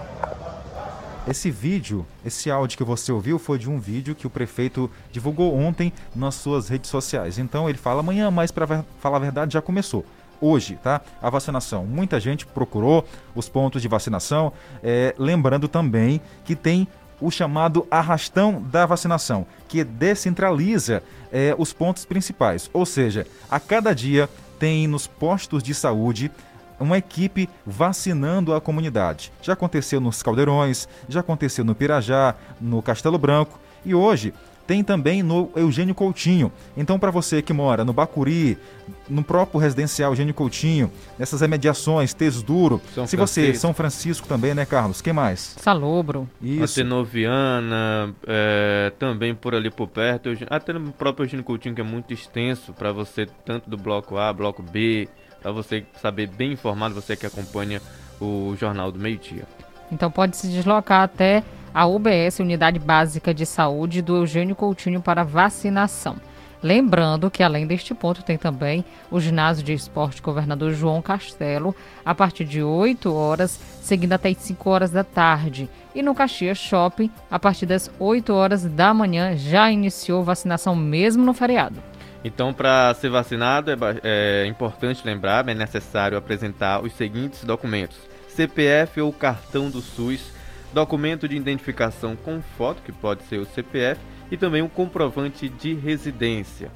Esse vídeo, esse áudio que você ouviu foi de um vídeo que o prefeito divulgou ontem nas suas redes sociais. Então ele fala amanhã, mas para falar a verdade já começou. Hoje, tá? A vacinação. Muita gente procurou os pontos de vacinação. É, lembrando também que tem o chamado arrastão da vacinação, que descentraliza é, os pontos principais. Ou seja, a cada dia tem nos postos de saúde uma equipe vacinando a comunidade. Já aconteceu nos Caldeirões, já aconteceu no Pirajá, no Castelo Branco e hoje tem também no Eugênio Coutinho. Então, para você que mora no Bacuri, no próprio residencial Eugênio Coutinho, nessas remediações, Tesduro, São se Francisco. você, São Francisco também, né, Carlos? Quem mais? Salobro. Isso. Atenoviana, é, também por ali por perto. Até no próprio Eugênio Coutinho, que é muito extenso para você, tanto do bloco A, bloco B, para você saber bem informado, você que acompanha o Jornal do Meio Dia. Então pode se deslocar até a UBS, Unidade Básica de Saúde do Eugênio Coutinho para vacinação. Lembrando que além deste ponto tem também o ginásio de esporte Governador João Castelo, a partir de 8 horas, seguindo até as 5 horas da tarde. E no Caxias Shopping, a partir das 8 horas da manhã, já iniciou vacinação mesmo no feriado. Então, para ser vacinado, é, é, importante lembrar, é necessário apresentar os seguintes documentos: CPF ou cartão do SUS, documento de identificação com foto, que pode ser o CPF, e também um comprovante de residência.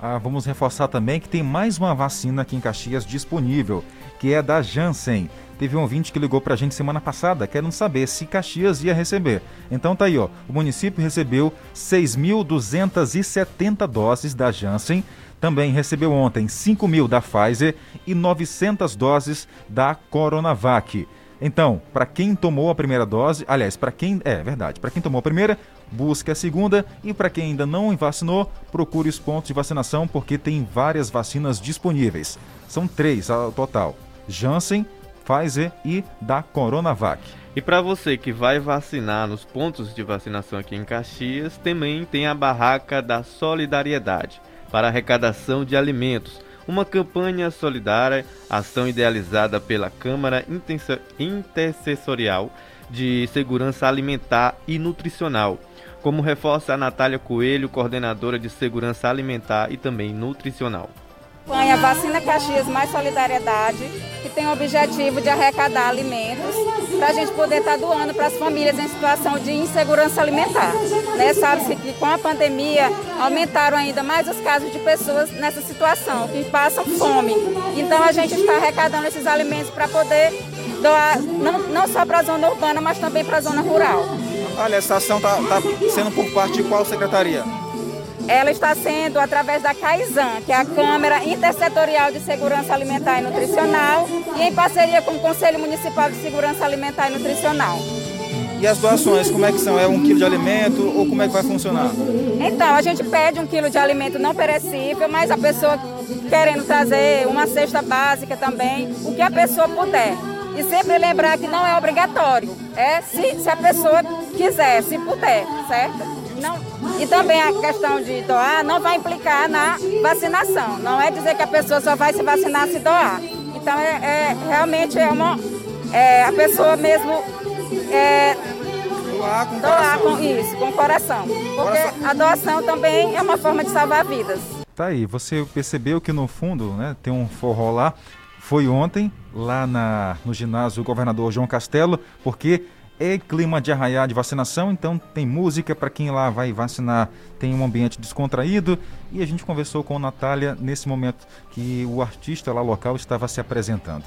Ah, vamos reforçar também que tem mais uma vacina aqui em Caxias disponível, que é da Janssen. Teve um ouvinte que ligou para a gente semana passada querendo saber se Caxias ia receber. Então tá aí, ó. O município recebeu 6.270 doses da Janssen. Também recebeu ontem 5 mil da Pfizer e 900 doses da Coronavac. Então, para quem tomou a primeira dose, aliás, para quem. É verdade, para quem tomou a primeira, busque a segunda. E para quem ainda não vacinou, procure os pontos de vacinação, porque tem várias vacinas disponíveis. São três ao total: Janssen, Pfizer e da Coronavac. E para você que vai vacinar nos pontos de vacinação aqui em Caxias, também tem a Barraca da Solidariedade para arrecadação de alimentos. Uma campanha solidária, ação idealizada pela Câmara Intercessorial de Segurança Alimentar e Nutricional. Como reforça a Natália Coelho, coordenadora de Segurança Alimentar e também Nutricional campanha Vacina Caxias Mais Solidariedade, que tem o objetivo de arrecadar alimentos para a gente poder estar tá doando para as famílias em situação de insegurança alimentar. Né? Sabe-se que com a pandemia aumentaram ainda mais os casos de pessoas nessa situação, que passam fome. Então a gente está arrecadando esses alimentos para poder doar não, não só para a zona urbana, mas também para a zona rural. Olha, essa ação está tá sendo por parte de qual secretaria? Ela está sendo através da CAISAN, que é a Câmara Intersetorial de Segurança Alimentar e Nutricional, e em parceria com o Conselho Municipal de Segurança Alimentar e Nutricional. E as doações, como é que são? É um quilo de alimento ou como é que vai funcionar? Então, a gente pede um quilo de alimento não perecível, mas a pessoa querendo trazer uma cesta básica também, o que a pessoa puder. E sempre lembrar que não é obrigatório. É se, se a pessoa quiser, se puder, certo? Não, e também a questão de doar não vai implicar na vacinação. Não é dizer que a pessoa só vai se vacinar se doar. Então é, é realmente é uma. É, a pessoa mesmo é, doar com doar coração. com isso, com o coração. Porque a doação também é uma forma de salvar vidas. Tá aí, você percebeu que no fundo, né, tem um forró lá. Foi ontem, lá na, no ginásio Governador João Castelo, porque é clima de arraiar de vacinação, então tem música para quem lá vai vacinar, tem um ambiente descontraído. E a gente conversou com a Natália nesse momento que o artista lá local estava se apresentando.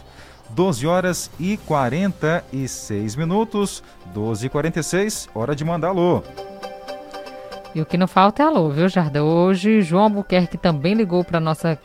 12 horas e 46 minutos, 12 e 46, hora de mandar alô. E o que não falta é alô, viu, Jardim? Hoje, João Albuquerque também ligou para nossa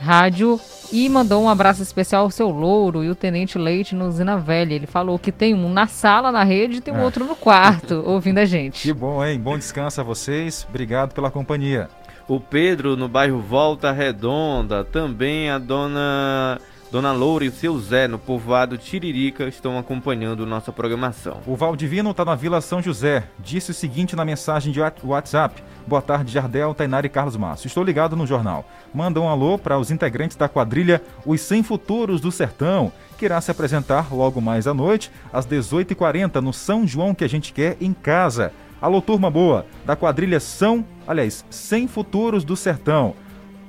rádio e mandou um abraço especial ao seu louro e o Tenente Leite no Zina Velha. Ele falou que tem um na sala, na rede, e tem um Ah. outro no quarto, *laughs* ouvindo a gente. Que bom, hein? Bom descanso a vocês. Obrigado pela companhia. O Pedro no bairro Volta Redonda, também a dona Dona Loura e o seu Zé no povoado Tiririca estão acompanhando nossa programação. O Valdivino está na Vila São José. Disse o seguinte na mensagem de WhatsApp. Boa tarde, Jardel, Tainara e Carlos Márcio. Estou ligado no jornal. Manda um alô para os integrantes da quadrilha Os Sem Futuros do Sertão, que irá se apresentar logo mais à noite, às 18h40, no São João que a gente quer em casa. Alô, turma boa, da quadrilha São, aliás, Sem Futuros do Sertão.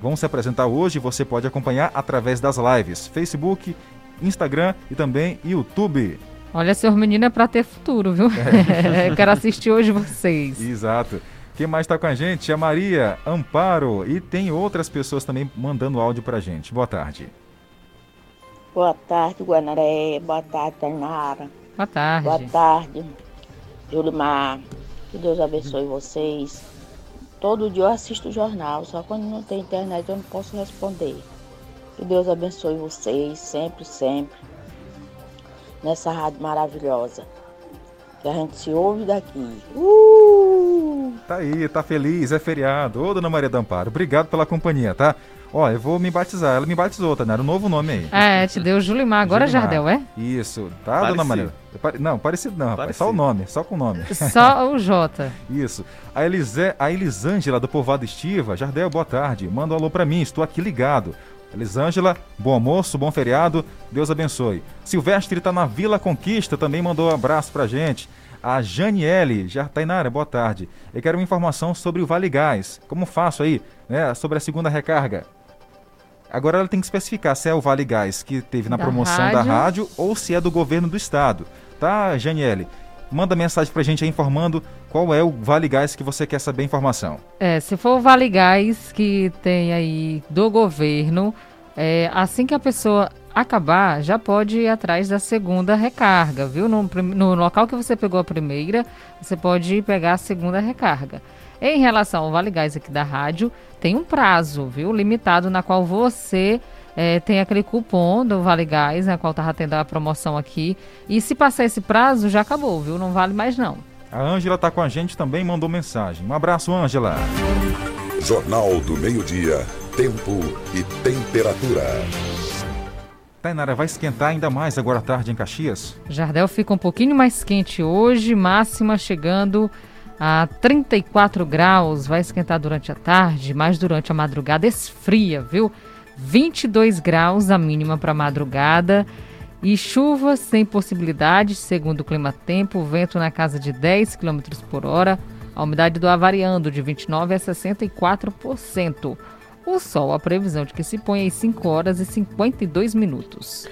Vão se apresentar hoje e você pode acompanhar através das lives, Facebook, Instagram e também YouTube. Olha, senhor menino é pra ter futuro, viu? É. *laughs* Eu quero assistir hoje vocês. Exato. Quem mais está com a gente? A Maria, Amparo e tem outras pessoas também mandando áudio pra gente. Boa tarde. Boa tarde, Guanaré. Boa tarde, Tainara. Boa tarde. Boa tarde, Julimar. Que Deus abençoe vocês. Todo dia eu assisto o jornal, só quando não tem internet eu não posso responder. Que Deus abençoe vocês, sempre, sempre. Nessa rádio maravilhosa. Que a gente se ouve daqui. Uh! Tá aí, tá feliz, é feriado. Ô, dona Maria do Amparo, obrigado pela companhia, tá? Ó, eu vou me batizar. Ela me batizou, tá? Era um novo nome aí. É, te deu Julimar, agora Julimar. Jardel, é? Isso, tá, dona Parecido. Maria? Pare- Não, parecido não, rapaz. Só o Parecido. nome, só com o nome. Só o Jota. *laughs* Isso. A, Elise, a Elisângela do Povoado Estiva. Jardel, boa tarde. Manda um alô pra mim, estou aqui ligado. Elisângela, bom almoço, bom feriado, Deus abençoe. Silvestre tá na Vila Conquista, também mandou um abraço pra gente. A Janiele, já Tainara, boa tarde. Eu quero uma informação sobre o Vale Gás. Como faço aí, né, sobre a segunda recarga? Agora ela tem que especificar se é o Vale Gás que teve na Da promoção da rádio. rádio ou se é do governo do estado. Tá, Janiele? Manda mensagem pra gente aí informando qual é o Vale Gás que você quer saber a informação. É, se for o Vale Gás que tem aí do governo, é, assim que a pessoa acabar, já pode ir atrás da segunda recarga, viu? No, no local que você pegou a primeira, você pode pegar a segunda recarga. Em relação ao Vale Gás aqui da rádio, tem um prazo, viu? Limitado, na qual você é, tem aquele cupom do Vale Gás, na qual estava tendo a promoção aqui. E se passar esse prazo, já acabou, viu? Não vale mais não. A Ângela tá com a gente também, mandou mensagem. Um abraço, Ângela. Jornal do Meio-Dia. Tempo e temperatura. Tainara, vai esquentar ainda mais agora à tarde em Caxias? Jardel fica um pouquinho mais quente hoje, máxima chegando a 34 graus. Vai esquentar durante a tarde, mas durante a madrugada esfria, viu? 22 graus a mínima para madrugada. E chuva sem possibilidade, segundo o Clima Tempo, vento na casa de 10 km por hora, a umidade do ar variando de 29% a 64%. O sol, a previsão de que se põe às 5 horas e 52 minutos.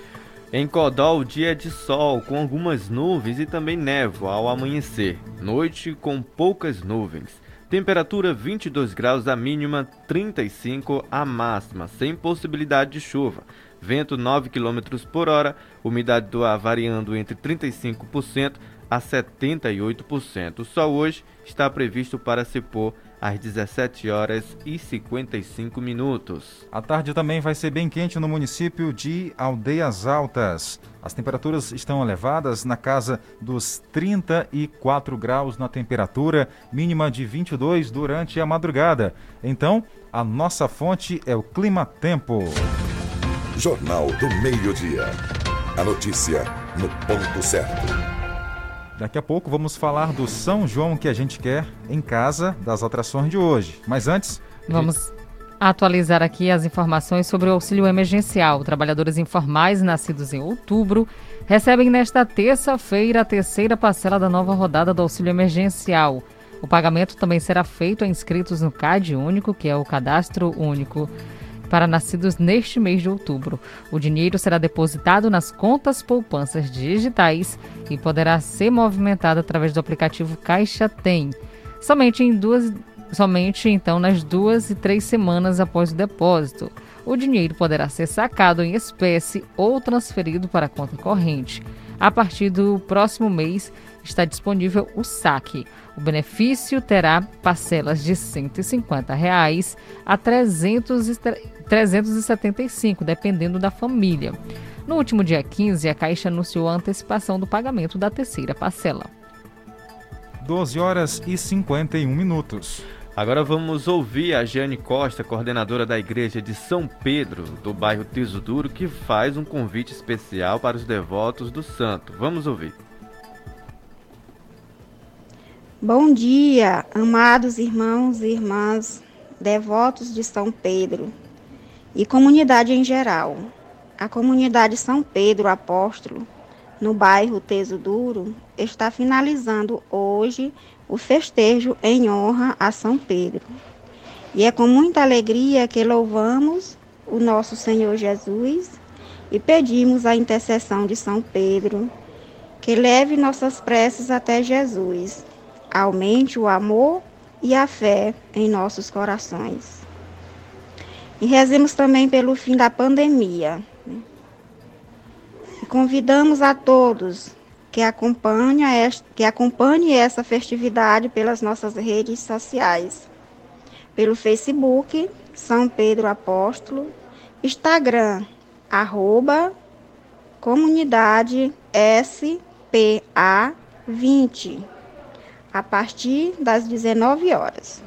Em Codó, o dia é de sol, com algumas nuvens e também névoa ao amanhecer. Noite com poucas nuvens. Temperatura 22 graus a mínima, 35 a máxima, sem possibilidade de chuva. Vento 9 km por hora, umidade do ar variando entre 35% a 78%. O sol hoje está previsto para se pôr às 17 horas e 55 minutos. A tarde também vai ser bem quente no município de Aldeias Altas. As temperaturas estão elevadas na casa dos 34 graus na temperatura, mínima de 22 durante a madrugada. Então, a nossa fonte é o Clima Tempo. Jornal do Meio-Dia. A notícia no ponto certo. Daqui a pouco vamos falar do São João que a gente quer em casa, das atrações de hoje. Mas antes. Vamos atualizar aqui as informações sobre o auxílio emergencial. Trabalhadores informais nascidos em outubro recebem nesta terça-feira a terceira parcela da nova rodada do auxílio emergencial. O pagamento também será feito a inscritos no CAD único, que é o Cadastro Único para nascidos neste mês de outubro. O dinheiro será depositado nas contas poupanças digitais e poderá ser movimentado através do aplicativo Caixa Tem. Somente em duas somente então nas duas e três semanas após o depósito. O dinheiro poderá ser sacado em espécie ou transferido para a conta corrente. A partir do próximo mês está disponível o saque. O benefício terá parcelas de 150 reais a 300, 375, dependendo da família. No último dia 15, a Caixa anunciou a antecipação do pagamento da terceira parcela. 12 horas e 51 minutos. Agora vamos ouvir a Jane Costa, coordenadora da Igreja de São Pedro, do bairro Tiso Duro, que faz um convite especial para os devotos do santo. Vamos ouvir. Bom dia, amados irmãos e irmãs, devotos de São Pedro e comunidade em geral. A comunidade São Pedro Apóstolo, no bairro Teso Duro, está finalizando hoje o festejo em honra a São Pedro. E é com muita alegria que louvamos o nosso Senhor Jesus e pedimos a intercessão de São Pedro, que leve nossas preces até Jesus aumente o amor e a fé em nossos corações. E rezemos também pelo fim da pandemia. E convidamos a todos que acompanhem, que acompanhe essa festividade pelas nossas redes sociais. Pelo Facebook, São Pedro Apóstolo, Instagram, arroba, comunidade SPA20 a partir das 19 horas.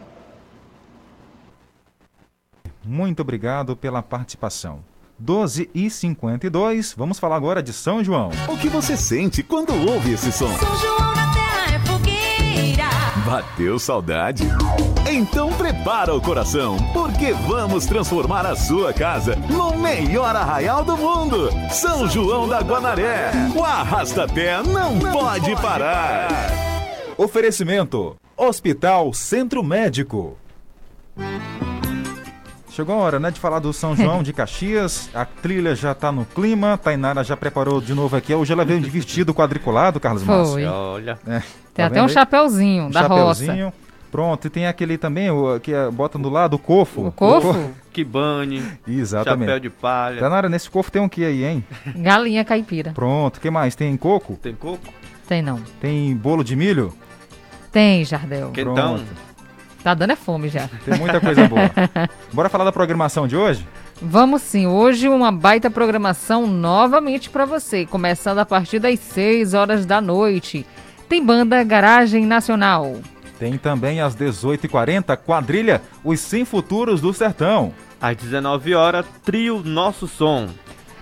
Muito obrigado pela participação. 12 e 52, vamos falar agora de São João. O que você sente quando ouve esse som? São João na terra é fogueira. Bateu saudade? Então prepara o coração, porque vamos transformar a sua casa no melhor arraial do mundo. São João da Guanaré. O arrasta-pé não, não pode parar. Oferecimento: Hospital Centro Médico. Chegou a hora, né, de falar do São João de *laughs* Caxias. A trilha já tá no clima. Tainara já preparou de novo aqui. Hoje ela veio de vestido quadriculado, Carlos Márcio. Foi. Olha. É, Tem tá até um aí? chapéuzinho da Chapeuzinho. roça. Pronto, e tem aquele também, o, que é- bota do lado, o cofo. O cofo? *laughs* Que bane. Exatamente. Chapéu de palha. Tainara, nesse cofo tem um que aí, hein? Galinha caipira. Pronto, o que mais? Tem coco? Tem coco? Tem não. Tem bolo de milho? Tem, Jardel. Quentão. Pronto. Tá dando é fome já. Tem muita coisa boa. *laughs* Bora falar da programação de hoje? Vamos sim, hoje uma baita programação novamente para você, começando a partir das 6 horas da noite. Tem banda Garagem Nacional. Tem também às 18h40, quadrilha Os Sem Futuros do Sertão. Às 19 horas, trio Nosso Som.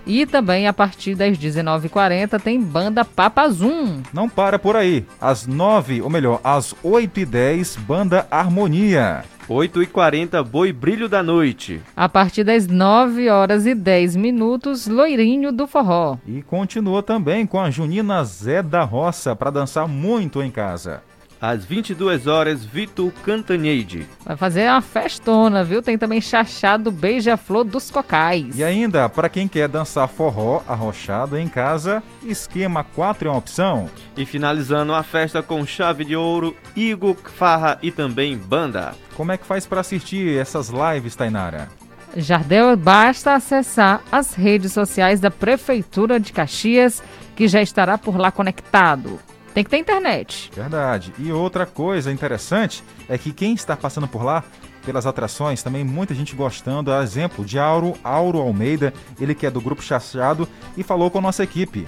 E também a partir das 19h40 tem banda Papazum. Não para por aí. Às 9, ou melhor, às 8h10, banda Harmonia. 8 e 40 Boi Brilho da Noite. A partir das 9 horas e 10 minutos, Loirinho do Forró. E continua também com a Junina Zé da Roça para dançar muito em casa. Às 22 horas, Vitor Cantanhede. Vai fazer uma festona, viu? Tem também Chachado Beija-Flor dos Cocais. E ainda, para quem quer dançar forró arrochado em casa, esquema 4 é uma opção. E finalizando a festa com chave de ouro, Igor, Farra e também banda. Como é que faz para assistir essas lives, Tainara? Jardel, basta acessar as redes sociais da Prefeitura de Caxias, que já estará por lá conectado. Tem que ter internet. Verdade. E outra coisa interessante é que quem está passando por lá, pelas atrações, também muita gente gostando. A exemplo de Auro, Auro Almeida, ele que é do Grupo Chachado e falou com a nossa equipe.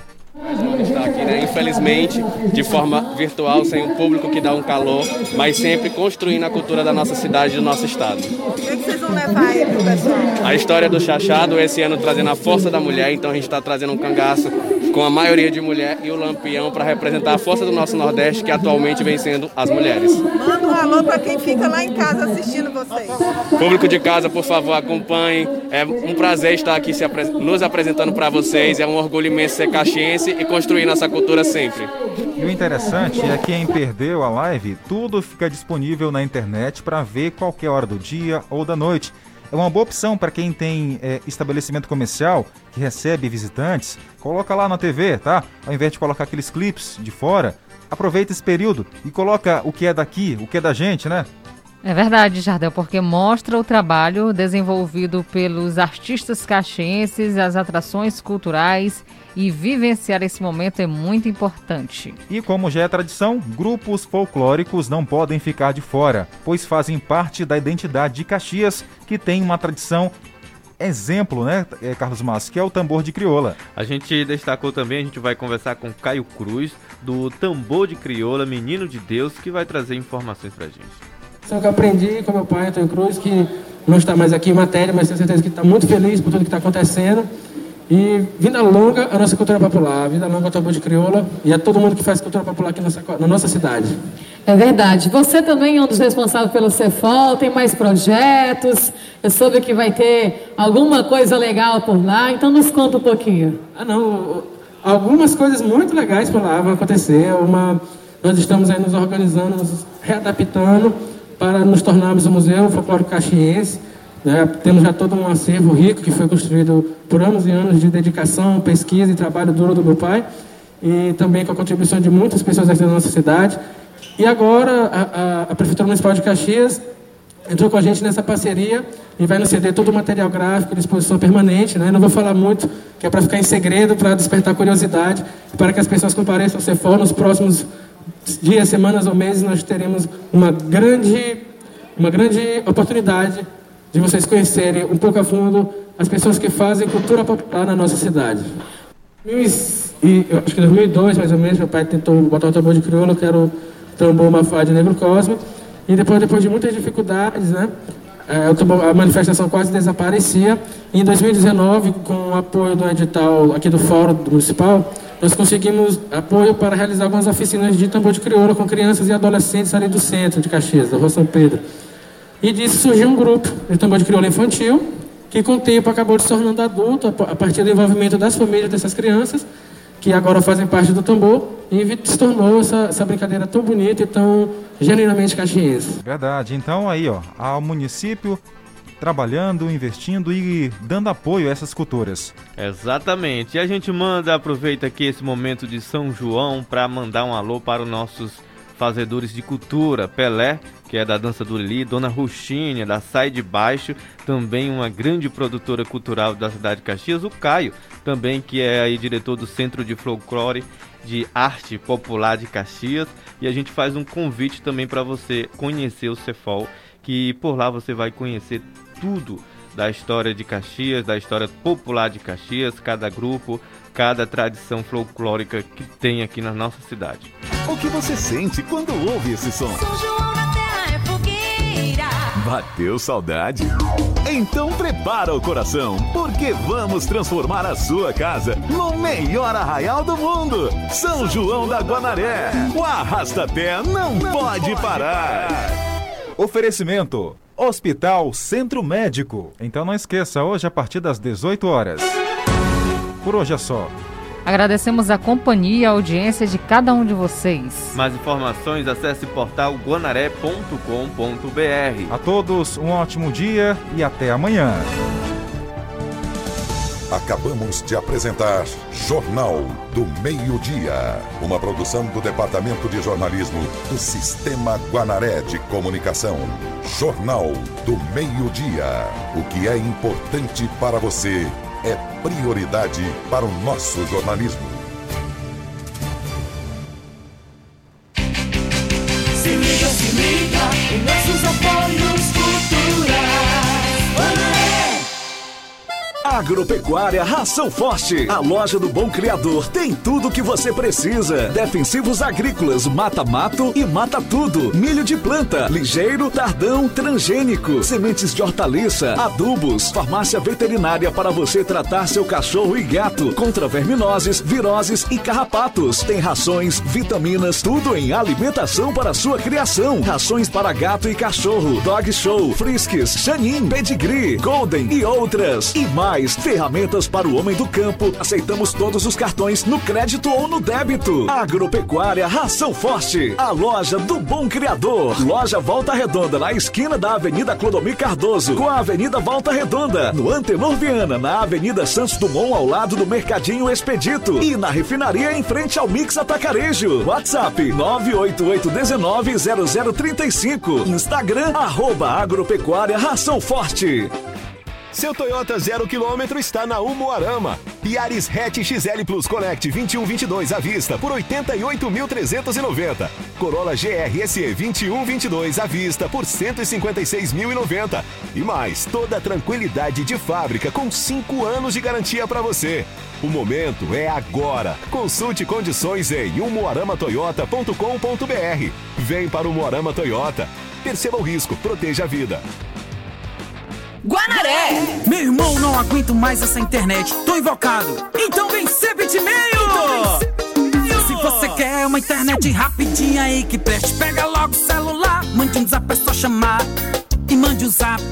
Está aqui, né? Infelizmente, de forma virtual, sem um público que dá um calor, mas sempre construindo a cultura da nossa cidade e do nosso estado. O que, é que vocês vão levar aí pro pessoal? A história do Chachado, esse ano trazendo a força da mulher, então a gente está trazendo um cangaço com a maioria de mulher e o Lampião para representar a força do nosso Nordeste, que atualmente vem sendo as mulheres. Manda um alô para quem fica lá em casa assistindo vocês. Público de casa, por favor, acompanhem. É um prazer estar aqui se apre- nos apresentando para vocês. É um orgulho imenso ser caxiense e construir nossa cultura sempre. E o interessante é que quem perdeu a live, tudo fica disponível na internet para ver qualquer hora do dia ou da noite. É uma boa opção para quem tem é, estabelecimento comercial que recebe visitantes. Coloca lá na TV, tá? Ao invés de colocar aqueles clipes de fora, aproveita esse período e coloca o que é daqui, o que é da gente, né? É verdade, Jardel, porque mostra o trabalho desenvolvido pelos artistas caxienses, as atrações culturais e vivenciar esse momento é muito importante. E como já é tradição, grupos folclóricos não podem ficar de fora, pois fazem parte da identidade de Caxias, que tem uma tradição exemplo, né, eh, Carlos Massa, que é o tambor de crioula. A gente destacou também, a gente vai conversar com Caio Cruz, do Tambor de Crioula, Menino de Deus, que vai trazer informações pra gente. Só que eu aprendi com meu pai, Antônio Cruz, que não está mais aqui em matéria, mas tenho certeza que está muito feliz por tudo que está acontecendo. E vida longa a nossa cultura popular, vida longa ao tambor de crioula e a todo mundo que faz cultura popular aqui na nossa, na nossa cidade. É verdade. Você também é um dos responsáveis pelo Cefol, tem mais projetos. Eu soube que vai ter alguma coisa legal por lá, então nos conta um pouquinho. Ah, não. Algumas coisas muito legais por lá vão acontecer. Uma, nós estamos aí nos organizando, nos readaptando para nos tornarmos um museu folclórico caxiense. Né? Temos já todo um acervo rico que foi construído por anos e anos de dedicação, pesquisa e trabalho duro do meu pai. E também com a contribuição de muitas pessoas aqui da nossa cidade. E agora a, a, a Prefeitura Municipal de Caxias entrou com a gente nessa parceria e vai nos ceder todo o material gráfico de exposição permanente. Né? Não vou falar muito, que é para ficar em segredo, para despertar curiosidade, para que as pessoas compareçam ao Cefor nos próximos dias, semanas ou meses. Nós teremos uma grande, uma grande oportunidade de vocês conhecerem um pouco a fundo as pessoas que fazem cultura popular na nossa cidade. E, eu acho que em 2002, mais ou menos, meu pai tentou botar o tambor de crioula, que era o tambor Mafá de Negro Cosme. E depois, depois de muitas dificuldades, né, tambor- a manifestação quase desaparecia. E em 2019, com o apoio do edital aqui do Fórum Municipal, nós conseguimos apoio para realizar algumas oficinas de tambor de crioula com crianças e adolescentes ali do centro de Caxias, da Rua São Pedro. E disso surgiu um grupo de tambor de crioula infantil, que com o tempo acabou se tornando adulto, a pa- a partir do envolvimento das famílias dessas crianças, que agora fazem parte do tambor, e se tornou essa, essa brincadeira tão bonita e tão genuinamente caxiense. Verdade. Então aí, ó, ao município trabalhando, investindo e dando apoio a essas culturas. Exatamente. E a gente manda, aproveita aqui esse momento de São João para mandar um alô para os nossos fazedores de cultura, Pelé, que é da Dança do Lili, Dona Ruxinha, da Sai de Baixo, também uma grande produtora cultural da cidade de Caxias, o Caio, também que é aí diretor do Centro de Folclore de Arte Popular de Caxias, e a gente faz um convite também para você conhecer o Cefol, que por lá você vai conhecer tudo da história de Caxias, da história popular de Caxias, cada grupo, cada tradição folclórica que tem aqui na nossa cidade. O que você sente quando ouve esse som? São João na terra é fogueira. Bateu saudade? Então prepara o coração, porque vamos transformar a sua casa no melhor arraial do mundo. São João da Guanaré. O Arrasta-Pé não, pode parar. Oferecimento: Hospital Centro Médico. Então não esqueça, hoje a partir das 18 horas. Por hoje é só. Agradecemos a companhia e a audiência de cada um de vocês. Mais informações, acesse portal guanaré.com.br. A todos um ótimo dia e até amanhã. Acabamos de apresentar Jornal do Meio-Dia, uma produção do Departamento de Jornalismo do Sistema Guanaré de Comunicação. Jornal do Meio-Dia. O que é importante para você é prioridade para o nosso jornalismo. Se liga, se liga em nossos apoios Agropecuária Ração Forte. A loja do Bom Criador tem tudo o que você precisa. Defensivos agrícolas, mata-mato e mata tudo. Milho de planta, ligeiro, tardão, transgênico. Sementes de hortaliça, adubos. Farmácia veterinária para você tratar seu cachorro e gato contra verminoses, viroses e carrapatos. Tem rações, vitaminas, tudo em alimentação para sua criação. Rações para gato e cachorro, dog show, frisques, chanin, pedigree, golden e outras. E mais, ferramentas para o homem do campo. Aceitamos todos os cartões no crédito ou no débito. Agropecuária Ração Forte, a loja do Bom Criador. Loja Volta Redonda, na esquina da Avenida Clodomir Cardoso, com a Avenida Volta Redonda. No Antenor Viana, na Avenida Santos Dumont, ao lado do Mercadinho Expedito. E na refinaria em frente ao Mix Atacarejo. WhatsApp 988190035. Instagram, arroba Agropecuária Ração Forte. Seu Toyota zero quilômetro está na Umuarama. Yaris Hatch XL Plus Connect 2122 à vista por 88.390. Corolla GRSE 2122 à vista por 156.090. E mais, toda a tranquilidade de fábrica com 5 anos de garantia para você. O momento é agora. Consulte condições em umuaramatoyota.com.br. Vem para o Umuarama Toyota. Perceba o risco, proteja a vida. Guanaré! Meu irmão, não aguento mais essa internet. Tô invocado. Então vem ser bitmail! Se você quer uma internet rapidinha aí que preste, pega logo o celular. Mande um zap, é só chamar. E mande o zap,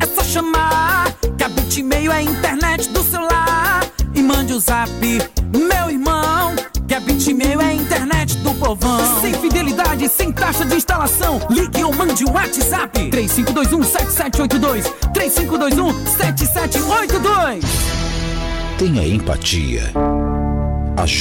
é só chamar. Que a bitmail é a internet do celular. E mande o zap, meu irmão. Que a bitmail é a internet do povão. Sem fidelidade, sem taxa de instalação. Ligue ou mande um WhatsApp. 3521-7782. 3521-7782. Tenha empatia. Ajude